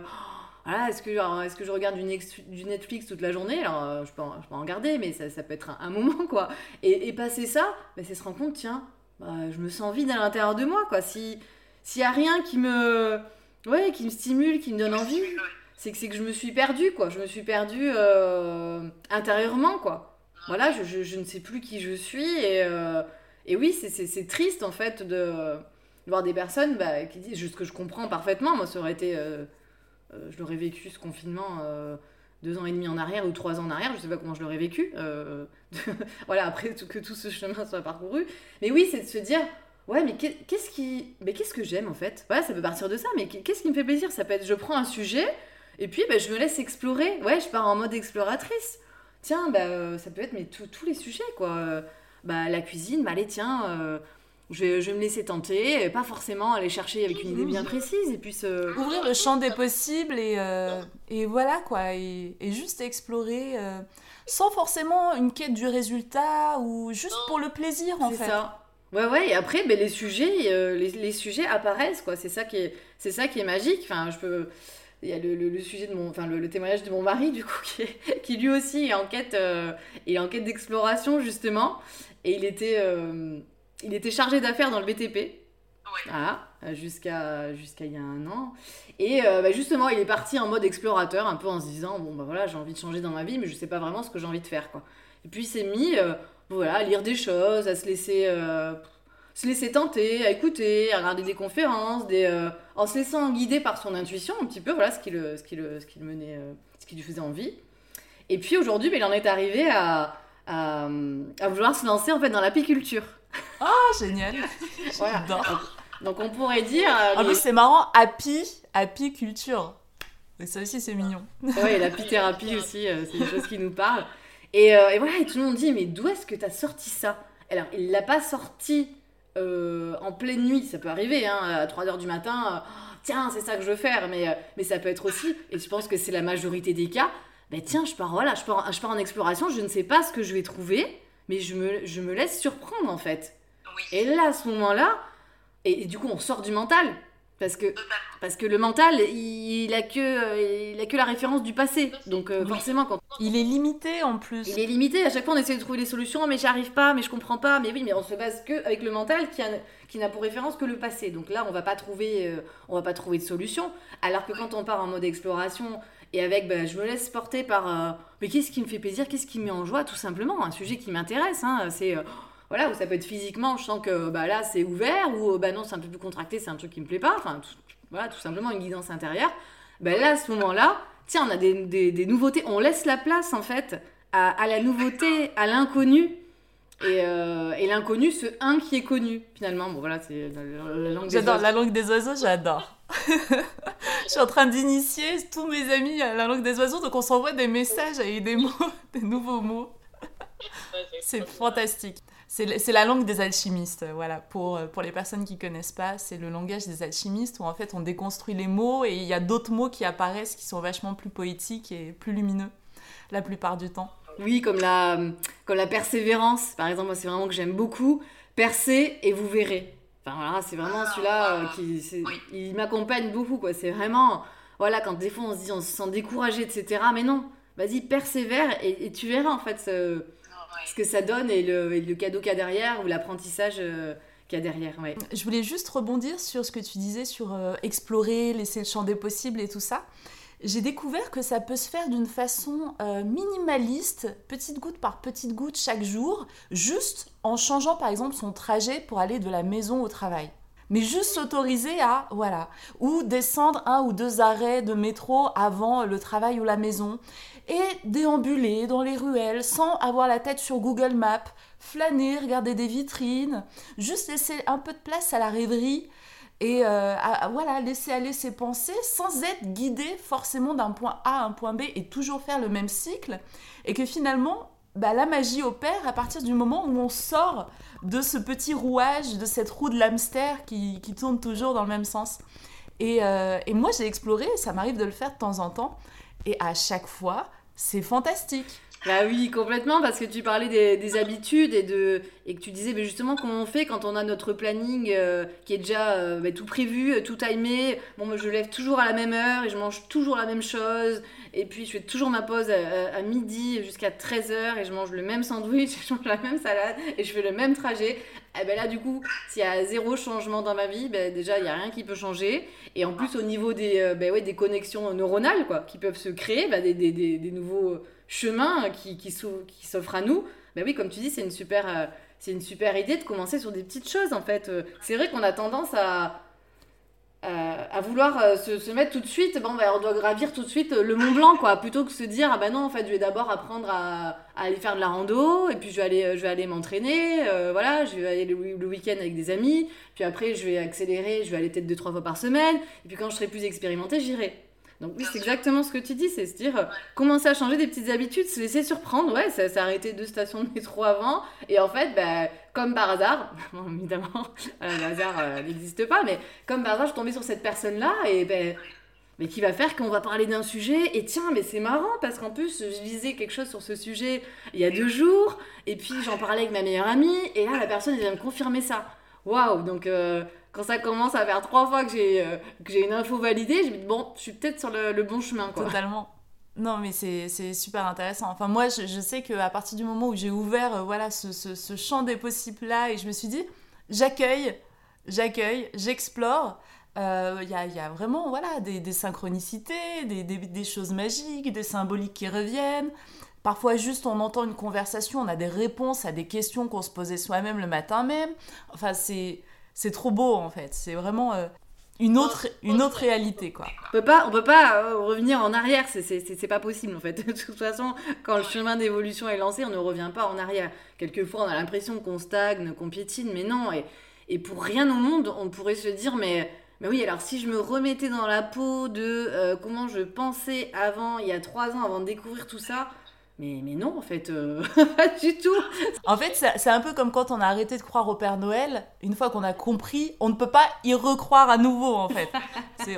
voilà, est-ce que, est-ce que je regarde du, Netflix toute la journée? Alors, euh, je, peux en, je peux en regarder, mais ça, ça peut être un, moment, quoi. Et, passer ça, ben, c'est se rendre compte, tiens, bah, je me sens vide à l'intérieur de moi, quoi. Si, s'il y a rien qui me, ouais, qui me stimule, qui me donne envie, c'est que c'est que je me suis perdue, quoi. Je me suis perdue intérieurement, quoi. Voilà, je, je- ne sais plus qui je suis et, euh, et oui, c'est- triste en fait de, voir des personnes bah, qui disent, ce que je comprends parfaitement, moi ça aurait été, euh, euh, je l'aurais vécu ce confinement deux ans et demi en arrière ou trois ans en arrière, je sais pas comment je l'aurais vécu, voilà, après que tout ce chemin soit parcouru. Mais oui, c'est de se dire, ouais, mais qu'est- qu'est-ce qui, mais qu'est-ce que j'aime en fait? Voilà, ça peut partir de ça, mais qu'est-ce qui me fait plaisir? Ça peut être, je prends un sujet et puis bah, je me laisse explorer, ouais, je pars en mode exploratrice. Tiens, bah, euh, ça peut être mais tous les sujets, quoi. Bah, la cuisine, bah, allez, tiens, euh, je, vais, je vais me laisser tenter, et pas forcément aller chercher avec une idée bien précise, et puis se... Ouvrir le champ des possibles et, euh, et voilà quoi, et, et juste explorer euh, sans forcément une quête du résultat ou juste pour le plaisir en C'est fait. ça. Ouais, ouais, et après, ben, les, sujets, euh, les, les sujets apparaissent, quoi. C'est ça, qui est- c'est ça qui est magique. Enfin, je peux... Il y a le, le- le sujet de mon... Enfin, le, le témoignage de mon mari, du coup, qui, est- qui lui aussi est en quête, euh, est en quête d'exploration, justement. Et il était, euh, il était chargé d'affaires dans le BTP. Euh, jusqu'à jusqu'à il y a un an. Et euh, bah, justement, il est parti en mode explorateur, un peu en se disant bon bah voilà, j'ai envie de changer dans ma vie, mais je sais pas vraiment ce que j'ai envie de faire quoi. Et puis il s'est mis voilà, à lire des choses, à se laisser se laisser tenter, à écouter, à regarder des conférences, des euh, en se laissant guider par son intuition un petit peu, voilà ce qui le ce qui le ce qui le menait euh, ce qui lui faisait envie. Et puis aujourd'hui, bah, il en est arrivé à, à à vouloir se lancer en fait dans l'apiculture. Ah, génial Voilà. J'adore. Donc on pourrait dire euh, En les- plus, c'est marrant, happy, happy culture. Et ça aussi, c'est mignon. Ouais, et la thérapie aussi, euh, c'est des choses qui nous parlent. Et, euh, et voilà, et tout le monde dit, mais d'où est-ce que tu as sorti ça? Alors, il l'a pas sorti euh, en pleine nuit, ça peut arriver, hein, à 3h du matin, euh, Oh, tiens, c'est ça que je veux faire, mais, euh, mais ça peut être aussi, et je pense que c'est la majorité des cas, ben tiens, je pars, voilà, je pars, en- je pars en exploration, je ne sais pas ce que je vais trouver, mais je me, je me laisse surprendre, en fait. Et là, à ce moment-là, et, et du coup, on sort du mental, parce que parce que le mental, il, a que, il a que la référence du passé. Donc euh, forcément, quand il est limité en plus. Il est limité. À chaque fois, on essaie de trouver des solutions, mais j'arrive pas, mais je comprends pas. Mais oui, mais on se base que avec le mental qui a, qui n'a pour référence que le passé. Donc là, on va pas trouver, euh, on va pas trouver de solution. Alors que quand on part en mode exploration et avec, ben, je me laisse porter par, euh, mais qu'est-ce qui me fait plaisir, qu'est-ce qui me met en joie, tout simplement. Un sujet qui m'intéresse, hein, c'est voilà, où ça peut être physiquement, je sens que bah, là c'est ouvert, ou bah non, c'est un peu plus contracté, c'est un truc qui me plaît pas, enfin, tout, voilà, tout simplement une guidance intérieure. Bah, là, à ce moment-là, tiens, on a des, des, nouveautés, on laisse la place en fait à, à la nouveauté, à l'inconnu. Et, euh, et l'inconnu, ce un qui est connu, finalement. Bon, voilà, c'est la, langue des J'adore la langue des oiseaux, j'adore. je suis en train d'initier tous mes amis à la langue des oiseaux, donc on s'envoie des messages avec des mots, des nouveaux mots. c'est fantastique. C'est la langue des alchimistes, voilà. Pour, euh, pour les personnes qui connaissent pas, c'est le langage des alchimistes où en fait on déconstruit les mots et il y a d'autres mots qui apparaissent qui sont vachement plus poétiques et plus lumineux la plupart du temps. Oui, comme la, comme la persévérance, par exemple, c'est vraiment que j'aime beaucoup. Percez et vous verrez. Enfin voilà, c'est vraiment celui-là euh, qui il m'accompagne beaucoup quoi. C'est vraiment voilà quand des fois on se dit on se sent découragé etc. Mais non, vas-y persévère et, et, tu verras en fait ce, ce que ça donne et le, le cadeau qu'il y a derrière ou l'apprentissage euh, qu'il y a derrière. Ouais. Je voulais juste rebondir sur ce que tu disais sur euh, explorer, laisser le champ des possibles et tout ça. J'ai découvert que ça peut se faire d'une façon euh, minimaliste, petite goutte par petite goutte chaque jour, juste en changeant par exemple son trajet pour aller de la maison au travail mais juste s'autoriser à, voilà, ou descendre un ou deux arrêts de métro avant le travail ou la maison, et déambuler dans les ruelles sans avoir la tête sur Google Maps, flâner, regarder des vitrines, juste laisser un peu de place à la rêverie et euh, voilà, laisser aller ses pensées sans être guidé forcément d'un point A à un point B et toujours faire le même cycle, et que finalement, bah, la magie opère à partir du moment où on sort de ce petit rouage, de cette roue de l'hamster qui, qui, tourne toujours dans le même sens. Et, euh, et moi, j'ai exploré, ça m'arrive de le faire de temps en temps, et à chaque fois, c'est fantastique. Bah oui, complètement, parce que tu parlais des, des, habitudes et, de, et que tu disais mais justement comment on fait quand on a notre planning euh, qui est déjà euh, bah, tout prévu, tout timé? Bon, moi, je lève toujours à la même heure et je mange toujours la même chose. Et puis je fais toujours ma pause à, midi jusqu'à 13h et je mange le même sandwich, je mange la même salade et je fais le même trajet. Et ben là, du coup, s'il y a zéro changement dans ma vie, ben déjà, il n'y a rien qui peut changer. Et en plus, au niveau des, euh, ben ouais, des connexions neuronales quoi, qui peuvent se créer, ben des, des, des, nouveaux chemin qui, qui s'offre à nous, ben oui, comme tu dis, c'est une super, euh, c'est une super idée de commencer sur des petites choses en fait. Euh, c'est vrai qu'on a tendance à, à vouloir euh, se, se, mettre tout de suite, bon, ben, on doit gravir tout de suite le Mont Blanc, quoi, plutôt que se dire, ah ben non, en fait, je vais d'abord apprendre à, à, aller faire de la rando, et puis je vais aller, je vais aller m'entraîner, voilà, je vais aller le, le week-end avec des amis, puis après, je vais accélérer, je vais aller peut-être deux, trois fois par semaine, et puis quand je serai plus expérimentée, j'irai. Donc oui, c'est exactement ce que tu dis, c'est se dire, euh, commencer à changer des petites habitudes, se laisser surprendre, ouais, ça s'est arrêté deux stations de métro avant, et en fait, bah, comme par hasard, bon, évidemment, le hasard euh, n'existe pas, mais comme par hasard, je tombée sur cette personne-là, et ben... mais qui va faire qu'on va parler d'un sujet, et tiens, mais c'est marrant, parce qu'en plus, je lisais quelque chose sur ce sujet il y a deux jours, et puis j'en parlais avec ma meilleure amie, et là, la personne, elle vient me confirmer ça. Waouh, donc... Euh, quand ça commence à faire trois fois que j'ai euh, une info validée, je me dis bon, je suis peut-être sur le, bon chemin. Totalement. Non, mais c'est super intéressant. Enfin, moi, je, je sais qu'à partir du moment où j'ai ouvert euh, voilà, ce, ce, champ des possibles-là, et je me suis dit, j'accueille, j'accueille, j'explore, il euh, y, y, a, vraiment voilà, des, des synchronicités, des, des, choses magiques, des symboliques qui reviennent. Parfois, juste, on entend une conversation, on a des réponses à des questions qu'on se posait soi-même le matin même. Enfin, c'est c'est trop beau en fait. C'est vraiment euh, une autre, une autre réalité quoi. On peut pas, on peut pas euh, revenir en arrière, c'est pas possible en fait. De toute façon, quand le chemin d'évolution est lancé, on ne revient pas en arrière. Quelquefois, on a l'impression qu'on stagne, qu'on piétine, mais non. Et, et pour rien au monde, on pourrait se dire, mais mais oui, alors si je me remettais dans la peau de euh, comment je pensais avant, il y a trois ans, avant de découvrir tout ça, mais, mais non, en fait, euh, pas du tout. En fait, c'est un peu comme quand on a arrêté de croire au Père Noël. Une fois qu'on a compris, on ne peut pas y recroire à nouveau, en fait.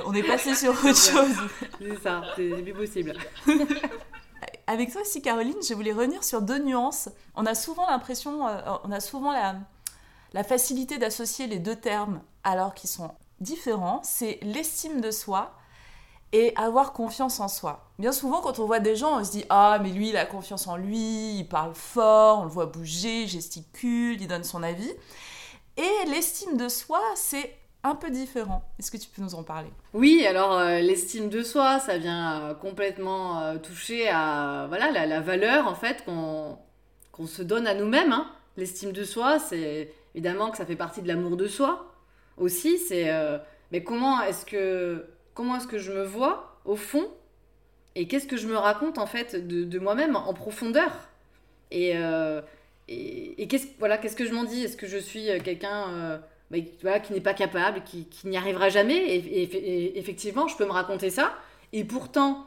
on est passé sur autre chose. C'est ça, c'est plus possible. Avec toi aussi, Caroline, je voulais revenir sur deux nuances. On a souvent l'impression, euh, on a souvent la, la facilité d'associer les deux termes, alors qu'ils sont différent, c'est l'estime de soi et avoir confiance en soi. Bien souvent, quand on voit des gens, on se dit Ah, mais lui, il a confiance en lui, il parle fort, on le voit bouger, gesticule, il donne son avis. Et l'estime de soi, c'est un peu différent. Est-ce que tu peux nous en parler? Oui, alors euh, l'estime de soi, ça vient euh, complètement euh, toucher à voilà, la, valeur en fait qu'on se donne à nous-mêmes. Hein. L'estime de soi, c'est évidemment que ça fait partie de l'amour de soi aussi. C'est mais comment est-ce que comment est-ce que je me vois au fond et qu'est-ce que je me raconte en fait de, moi-même en profondeur et, euh, et, qu'est-ce voilà, qu'est-ce que je m'en dis? Est-ce que je suis euh, quelqu'un euh, bah, qui n'est pas capable, qui, n'y arrivera jamais et, effectivement, je peux me raconter ça. Et pourtant,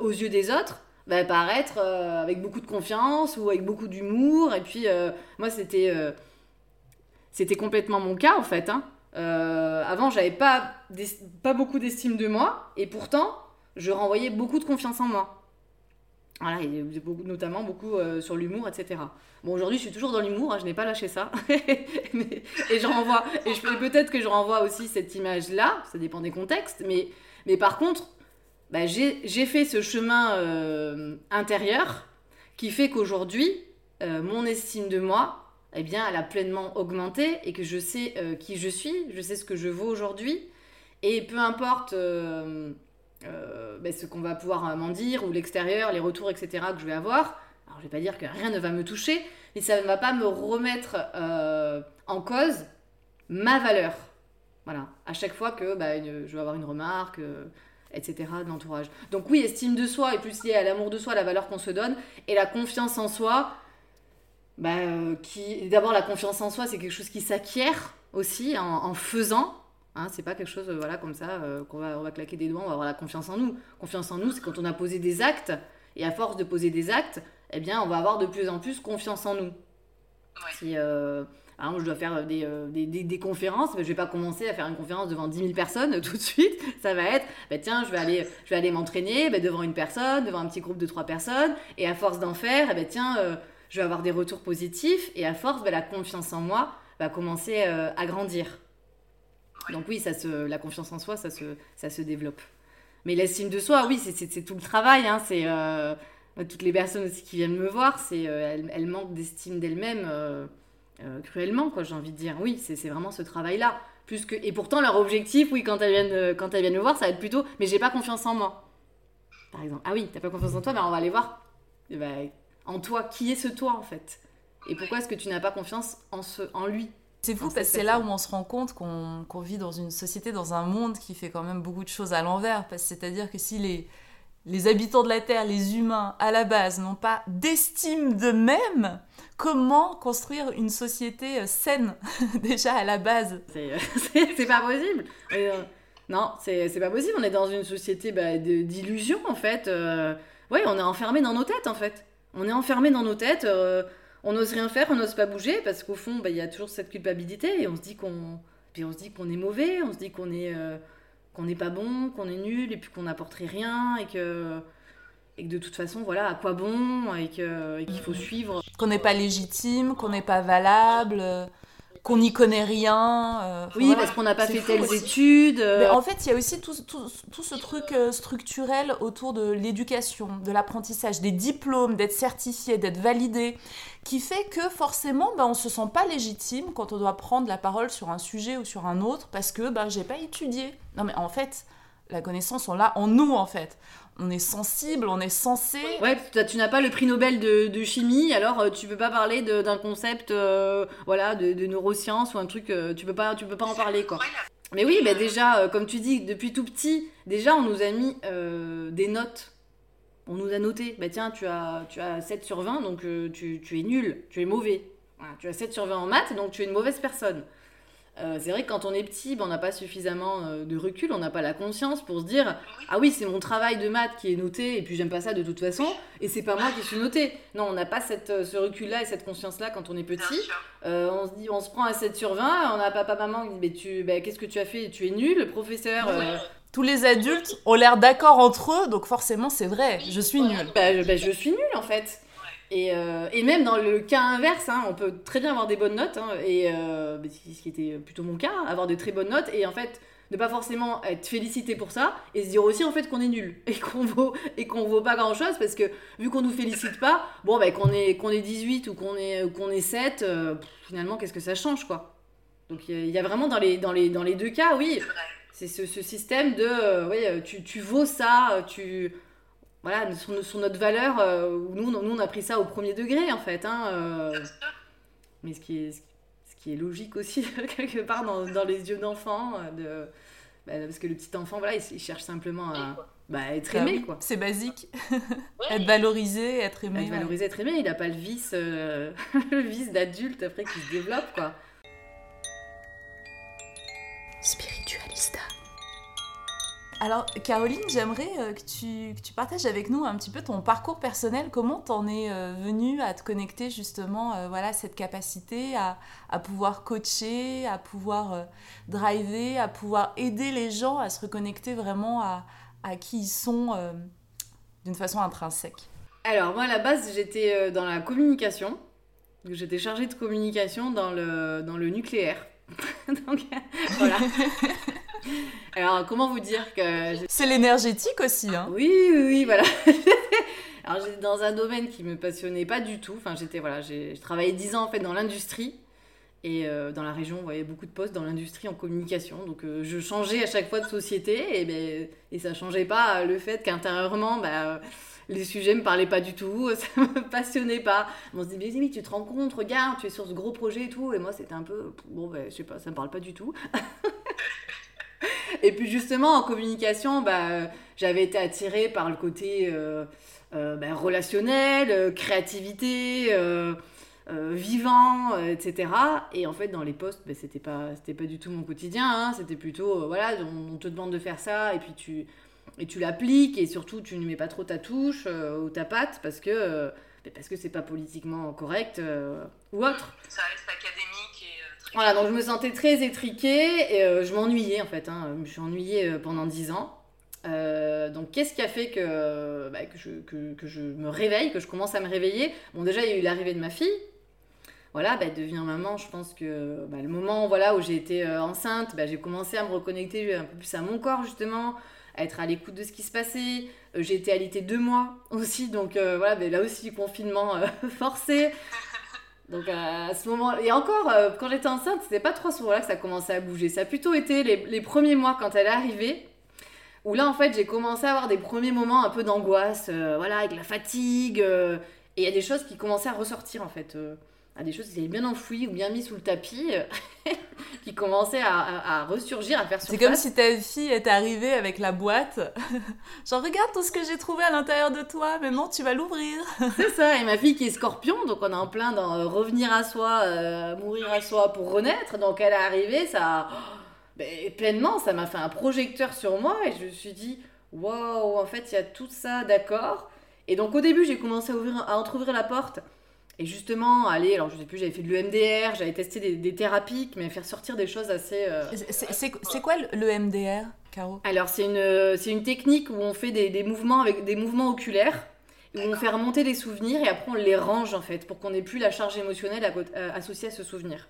aux yeux des autres, bah, paraître avec beaucoup de confiance ou avec beaucoup d'humour. Et puis, moi, c'était, c'était complètement mon cas en fait. Hein. Euh, avant, j'avais pas, pas beaucoup d'estime de moi, et pourtant, je renvoyais beaucoup de confiance en moi. Voilà, notamment beaucoup euh, sur l'humour, etc. Bon, aujourd'hui, je suis toujours dans l'humour, hein, je n'ai pas lâché ça. et je renvoie, et peut-être que je renvoie aussi cette image-là, ça dépend des contextes, mais, mais par contre, bah, j'ai fait ce chemin euh, intérieur qui fait qu'aujourd'hui, mon estime de moi, eh bien, elle a pleinement augmenté et que je sais euh, qui je suis, je sais ce que je vaux aujourd'hui. Et peu importe euh, euh, ben, ce qu'on va pouvoir m'en dire, ou l'extérieur, les retours, etc., que je vais avoir, alors je vais pas dire que rien ne va me toucher, mais ça ne va pas me remettre en cause ma valeur. Voilà, à chaque fois que bah, je vais avoir une remarque, etc., de l'entourage. Donc oui, estime de soi est plus liée à l'amour de soi, la valeur qu'on se donne, et la confiance en soi, bah, euh, qui d'abord la confiance en soi c'est quelque chose qui s'acquiert aussi en, faisant hein, c'est pas quelque chose euh, voilà comme ça euh, qu'on va on va claquer des doigts on va avoir la confiance en nous. Confiance en nous c'est quand on a posé des actes et à force de poser des actes eh bien on va avoir de plus en plus confiance en nous. Si je dois faire des, des, des, conférences, mais je vais pas commencer à faire une conférence devant 10 000 personnes tout de suite. Ça va être, bah, tiens, je vais aller, je vais aller m'entraîner bah, devant une personne, devant un petit groupe de trois personnes, et à force d'en faire, eh ben, tiens, je vais avoir des retours positifs et à force, bah, la confiance en moi va commencer euh, à grandir. Donc oui, ça se, la confiance en soi, ça se, ça se développe. Mais l'estime de soi, oui, c'est tout le travail. Hein, c'est euh, toutes les personnes aussi qui viennent me voir, c'est euh, elles, manquent d'estime d'elles-mêmes cruellement, quoi. J'ai envie de dire. Oui, c'est vraiment ce travail-là. Plus que et pourtant leur objectif, oui, quand elles viennent, quand elles viennent me voir, ça va être plutôt, mais j'ai pas confiance en moi. Par exemple, ah oui, t'as pas confiance en toi, ben on va aller voir. Et ben, en toi. Qui est ce toi en fait? Et pourquoi est-ce que tu n'as pas confiance en, ce, en lui? C'est fou parce que c'est là où on se rend compte qu'on vit dans une société, dans un monde qui fait quand même beaucoup de choses à l'envers. C'est-à-dire que si les, les habitants de la Terre, les humains, à la base, n'ont pas d'estime d'eux-mêmes, comment construire une société euh, saine déjà à la base? C'est pas possible. Euh, non, c'est pas possible. On est dans une société bah, d'illusion en fait. Euh, ouais, on est enfermé dans nos têtes en fait. On est enfermé dans nos têtes, euh, on n'ose rien faire, on n'ose pas bouger parce qu'au fond, bah, il y a toujours cette culpabilité et on se dit qu'on, puis on se dit qu'on est mauvais, on se dit qu'on est, euh, qu'on n'est pas bon, qu'on est nul et puis qu'on n'apporterait rien et que, et que de toute façon, voilà, à quoi bon et qu'il faut suivre. Qu'on n'est pas légitime, qu'on n'est pas valable qu'on n'y connaît rien. Euh, oui, parce qu'on n'a pas fait telles études. Euh. Mais en fait, il y a aussi tout, tout, tout ce truc euh, structurel autour de l'éducation, de l'apprentissage, des diplômes, d'être certifié, d'être validé, qui fait que forcément, ben, on se sent pas légitime quand on doit prendre la parole sur un sujet ou sur un autre parce que ben, j'ai pas étudié. Non, mais en fait, la connaissance, on l'a en nous, en fait on est sensible, on est censé. Ouais, tu n'as pas le prix Nobel de, chimie, alors euh, tu peux pas parler d'un concept, euh, voilà, de, neurosciences ou un truc, euh, tu peux pas, tu peux pas en parler quoi. Mais oui, bah déjà, comme tu dis, depuis tout petit, déjà on nous a mis des notes. On nous a noté, bah tiens, tu as, tu as 7 sur 20, donc tu, tu, es nul, tu es mauvais. tu as 7 sur 20 en maths, donc tu es une mauvaise personne. Euh, c'est vrai que quand on est petit, ben, on n'a pas suffisamment euh, de recul, on n'a pas la conscience pour se dire Ah oui, c'est mon travail de maths qui est noté, et puis j'aime pas ça de toute façon, et c'est pas moi qui suis noté. Non, on n'a pas cette, euh, ce recul-là et cette conscience-là quand on est petit. on se dit, on se prend à 7 sur 20, on a papa, maman qui dit tu, ben, Qu'est-ce que tu as fait? Tu es nul, le professeur. Tous les adultes ont l'air d'accord entre eux, donc forcément c'est vrai, je suis nul. Bah, je, bah, je suis nul en fait. Et, euh, et même dans le cas inverse, hein, on peut très bien avoir des bonnes notes, hein, et euh, bah, ce qui était plutôt mon cas, avoir de très bonnes notes, et en fait ne pas forcément être félicité pour ça, et se dire aussi en fait qu'on est nul, et qu'on vaut, et qu'on vaut pas grand chose, parce que vu qu'on nous félicite pas, bon bah qu'on est, qu'on est 18 ou qu'on est, qu'on est 7, euh, finalement qu'est-ce que ça change quoi? Donc il y, a- vraiment dans les, dans, les, dans les deux cas, oui, C'est ce, système de oui, tu, tu vaux ça, tu voilà sur, sur notre valeur. euh, nous, on- nous on a pris ça au premier degré en fait. Hein, euh, mais ce qui est ce qui est logique aussi quelque part dans, dans les yeux d'enfant, euh, de bah, parce que le petit enfant voilà il, il cherche simplement à bah, être Bah aimé oui, quoi. C'est basique. Ouais. Être valorisé, être aimé. Être ouais. valorisé, être aimé, il a pas le vice, euh, le vice d'adulte après qui se développe quoi. Spiritualista. Alors, Caroline, j'aimerais euh, que, tu, que tu partages avec nous un petit peu ton parcours personnel. Comment t'en es euh, venue à te connecter justement, euh, voilà, cette capacité à, à pouvoir coacher, à pouvoir euh, driver, à pouvoir aider les gens à se reconnecter vraiment à, à qui ils sont euh, d'une façon intrinsèque? Alors, moi, à la base, j'étais dans la communication. J'étais chargée de communication dans le, dans le nucléaire. Donc, voilà. Alors, comment vous dire que... C'est l'énergétique aussi, hein Oui, oui, oui, voilà. Alors, j'étais dans un domaine qui me passionnait pas du tout. Enfin, j'étais, voilà, j'ai je travaillais 10 ans, en fait, dans l'industrie. Et euh, dans la région, vous voyez beaucoup de postes dans l'industrie en communication. Donc, euh, je changeais à chaque fois de société. Et, ben, et ça changeait pas le fait qu'intérieurement, bah, les sujets me parlaient pas du tout. Ça me passionnait pas. On se dit, mais tu te rends compte, regarde, tu es sur ce gros projet et tout. Et moi, c'était un peu, bon, ben, je sais pas, ça me parle pas du tout. Et puis justement, en communication, bah, j'avais été attirée par le côté euh, euh, bah, relationnel, euh, créativité, vivant, etc. Et en fait, dans les postes, bah, c'était pas, pas du tout mon quotidien. hein. C'était plutôt, voilà, on te demande de faire ça et puis tu, et tu l'appliques et surtout tu ne mets pas trop ta touche euh, ou ta patte parce que, euh, parce que c'est pas politiquement correct euh, ou autre. Ça reste académique et euh, très. Voilà, donc je me sentais très étriquée et je m'ennuyais en fait. hein. Je me suis ennuyée pendant 10 ans. Donc qu'est-ce qui a fait que, bah, que, je, que, que je me réveille, que je commence à me réveiller? Bon déjà il y a eu l'arrivée de ma fille. Voilà, bah, elle devient maman, je pense que bah, le moment voilà, où j'ai été enceinte, bah, j'ai commencé à me reconnecter un peu plus à mon corps justement, à être à l'écoute de ce qui se passait. Euh, j'ai été alitée deux mois aussi, donc euh, voilà, bah, là aussi confinement euh, forcé. Donc à ce moment, et encore, quand j'étais enceinte, c'était pas trop souvent là que ça commençait à bouger. Ça a plutôt été les, premiers mois quand elle est arrivée, où là en fait j'ai commencé à avoir des premiers moments un peu d'angoisse, voilà, avec la fatigue, et il y a des choses qui commençaient à ressortir en fait. À des choses qui étaient bien enfouies ou bien mises sous le tapis, euh, qui commençaient à, à- à ressurgir, à faire surface. C'est comme si ta fille est arrivée avec la boîte. Genre, regarde tout ce que j'ai trouvé à l'intérieur de toi, maintenant tu vas l'ouvrir. C'est ça, et ma fille qui est scorpion, donc on est en plein dans euh, revenir à soi, euh, mourir à soi pour renaître. Donc elle est arrivée, ça. oh, ben, pleinement, ça m'a fait un projecteur sur moi et je me suis dit, waouh, en fait il y a tout ça, d'accord. Et donc au début, j'ai commencé à, ouvrir, à entrouvrir la porte. Et justement, aller, alors je sais plus, j'avais fait de l'EMDR, j'avais testé des, des thérapies, mais faire sortir des choses assez. euh, C'est- quoi le- le MDR, Caro? Alors, c'est une, c'est une technique où on fait des, des mouvements avec des mouvements oculaires, où on fait remonter des souvenirs et après on les range en fait, pour qu'on n'ait plus la charge émotionnelle à euh, associée à ce souvenir.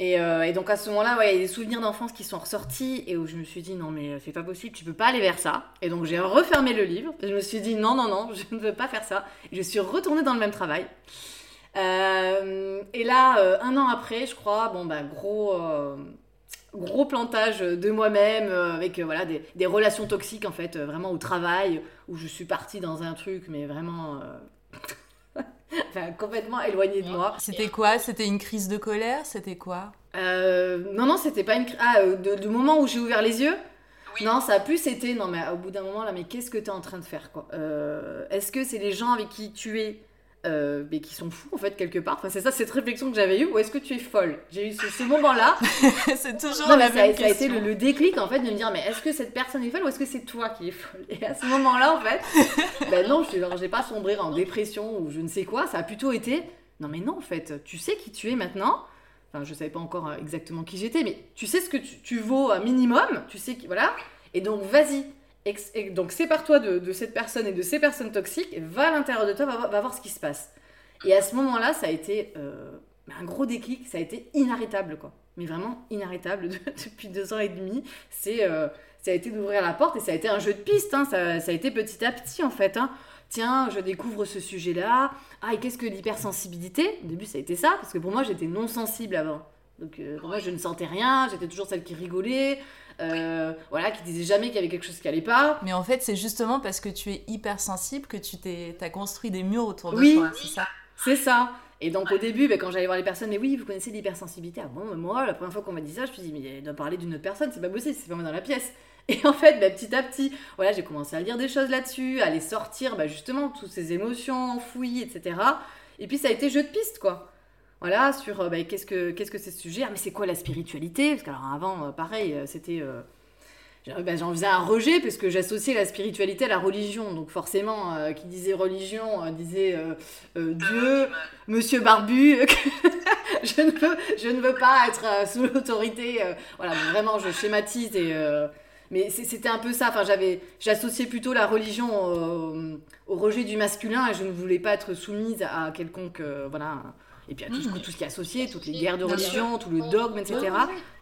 Euh, et donc à ce moment-là, il y a des souvenirs d'enfance qui sont ressortis et où je me suis dit non mais c'est pas possible, tu peux pas aller vers ça. Et donc j'ai refermé le livre. Je me suis dit non non non, je ne veux pas faire ça. Et je suis retournée dans le même travail. Euh, et là, euh, un an après, je crois, bon bah gros gros plantage de moi-même avec voilà des, des relations toxiques en fait, vraiment au travail où je suis partie dans un truc mais vraiment enfin, complètement éloigné de moi. C'était quoi? C'était une crise de colère? C'était quoi? Euh, non, non, c'était pas une. cri- Ah, euh, de- du moment où j'ai ouvert les yeux? Oui. Non, ça a plus été. Non, mais au bout d'un moment, là, mais qu'est-ce que t'es en train de faire, quoi? Euh, Est-ce que c'est les gens avec qui tu es, euh, mais qui sont fous, en fait, quelque part Enfin, c'est ça, cette réflexion que j'avais eue, ou est-ce que tu es folle? J'ai eu ce, ce moment-là. C'est toujours non, la ça, même ça a été question. le, le déclic, en fait, de me dire, mais est-ce que cette personne est folle ou est-ce que c'est toi qui es folle? Et à ce moment-là, en fait, ben non, je j'ai pas sombré en dépression ou je ne sais quoi. Ça a plutôt été, non, mais non, en fait, tu sais qui tu es maintenant. Enfin, je savais pas encore euh, exactement qui j'étais, mais tu sais ce que tu, tu vaux un minimum, tu sais qui, voilà. Et donc, vas-y. Donc sépare-toi de, cette personne et de ces personnes toxiques, va à l'intérieur de toi, va, voir- ce qui se passe. Et à ce moment-là, ça a été euh, un gros déclic, ça a été inarrêtable, quoi. Mais vraiment inarrêtable depuis deux ans et demi. C'est, euh, ça a été d'ouvrir la porte et ça a été un jeu de piste, hein. ça, ça a été petit à petit en fait. hein. Tiens, je découvre ce sujet-là. Ah, et qu'est-ce que l'hypersensibilité? Au début, ça a été ça, parce que pour moi, j'étais non sensible avant. Donc, euh, pour moi, je ne sentais rien, j'étais toujours celle qui rigolait, euh, voilà, qui disait jamais qu'il y avait quelque chose qui allait pas. Mais en fait, c'est justement parce que tu es hypersensible que tu t'es, t'as construit des murs autour de Oui. toi, c'est ça? C'est ça. Et donc, au début, ben, quand j'allais voir les personnes, mais oui, vous connaissez l'hypersensibilité. Ah bon, mais moi, la première fois qu'on m'a dit ça, je me suis dit, mais elle doit parler d'une autre personne, c'est pas possible, c'est pas moi dans la pièce. Et en fait, ben, petit à petit, voilà, j'ai commencé à lire des choses là-dessus, à les sortir, ben, justement, toutes ces émotions enfouies, etc. Et puis, ça a été jeu de piste, quoi. Voilà, sur euh, ben, qu'est-ce que qu'est-ce que c'est ce sujet? Ah, mais c'est quoi la spiritualité? Parce qu'alors avant, euh, pareil, euh, c'était. euh, j'en- ben, J'en faisais un rejet parce que j'associais la spiritualité à la religion. Donc forcément, euh, qui disait religion euh, disait euh, Dieu, Monsieur Barbu. je, ne veux, je ne veux pas être sous l'autorité. voilà, vraiment, je schématise et. mais c'était un peu ça. Enfin, j'avais, j'associais plutôt la religion au, au rejet du masculin et je ne voulais pas être soumise à quelconque, voilà. Et puis à tout, ce, tout ce qui est associé, toutes les guerres de religion, tout le dogme, etc.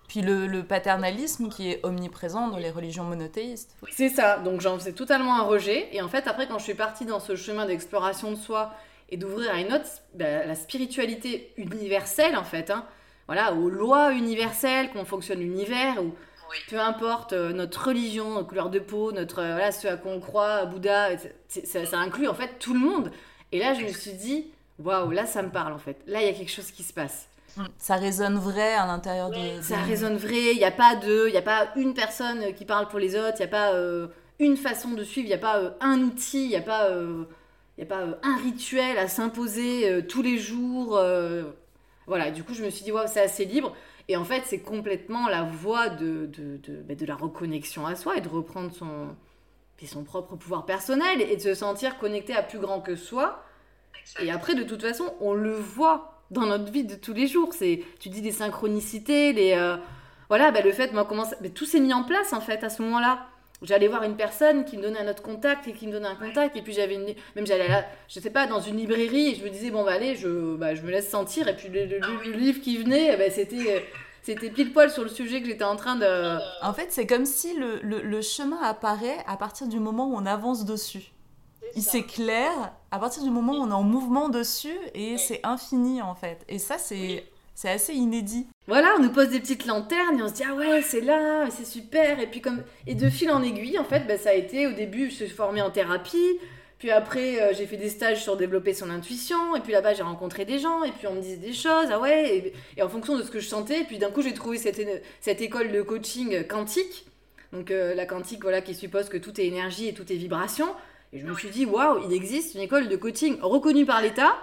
Puis le, le paternalisme qui est omniprésent dans les religions monothéistes. C'est ça, donc j'en faisais totalement un rejet. Et en fait, après, quand je suis partie dans ce chemin d'exploration de soi et d'ouvrir à une autre, bah, la spiritualité universelle, en fait, hein, voilà, aux lois universelles, comment fonctionne l'univers, ou Oui. peu importe euh, notre religion, notre couleur de peau, notre, euh, voilà, ce à quoi on croit, Bouddha, ça inclut en fait tout le monde. Et là, je me suis dit, waouh, là, ça me parle en fait. Là, il y a quelque chose qui se passe. Ça résonne vrai à l'intérieur de... Ça résonne vrai, il n'y a pas de, il y a pas une personne qui parle pour les autres, il n'y a pas euh, une façon de suivre, il n'y a pas euh, un outil, il n'y a pas, euh, il y a pas euh, un rituel à s'imposer euh, tous les jours. euh, voilà, du coup, je me suis dit, waouh, c'est assez libre. Et en fait, c'est complètement la voie de, de, de, bah, de la reconnexion à soi et de reprendre son, son propre pouvoir personnel et de se sentir connecté à plus grand que soi. Et après, de toute façon, on le voit dans notre vie de tous les jours. C'est, tu dis des synchronicités, les, euh, voilà, bah, le fait, moi, comment ça- mais tout s'est mis en place en fait à ce moment-là. J'allais voir une personne qui me donnait un autre contact et qui me donnait un contact et puis j'avais une, même j'allais là, je sais pas, dans une librairie et je me disais bon bah allez, je, bah, je me laisse sentir et puis le, le- le- le livre qui venait, ben, c'était, c'était pile poil sur le sujet que j'étais en train de, En fait, c'est comme si le, le- le chemin apparaît à partir du moment où on avance dessus. Il s'éclaire à partir du moment où on est en mouvement dessus et c'est infini en fait. Et ça, c'est c'est assez inédit. Voilà, on nous pose des petites lanternes et on se dit ah ouais c'est là, c'est super. Et puis comme et de fil en aiguille en fait bah, ça a été au début je suis formée en thérapie, puis après euh, j'ai fait des stages sur développer son intuition. Et puis là-bas j'ai rencontré des gens et puis on me disait des choses ah ouais et, et en fonction de ce que je sentais et puis d'un coup j'ai trouvé cette, cette école de coaching quantique. Donc euh, la quantique voilà qui suppose que tout est énergie et tout est vibration et je me suis dit waouh il existe une école de coaching reconnue par l'État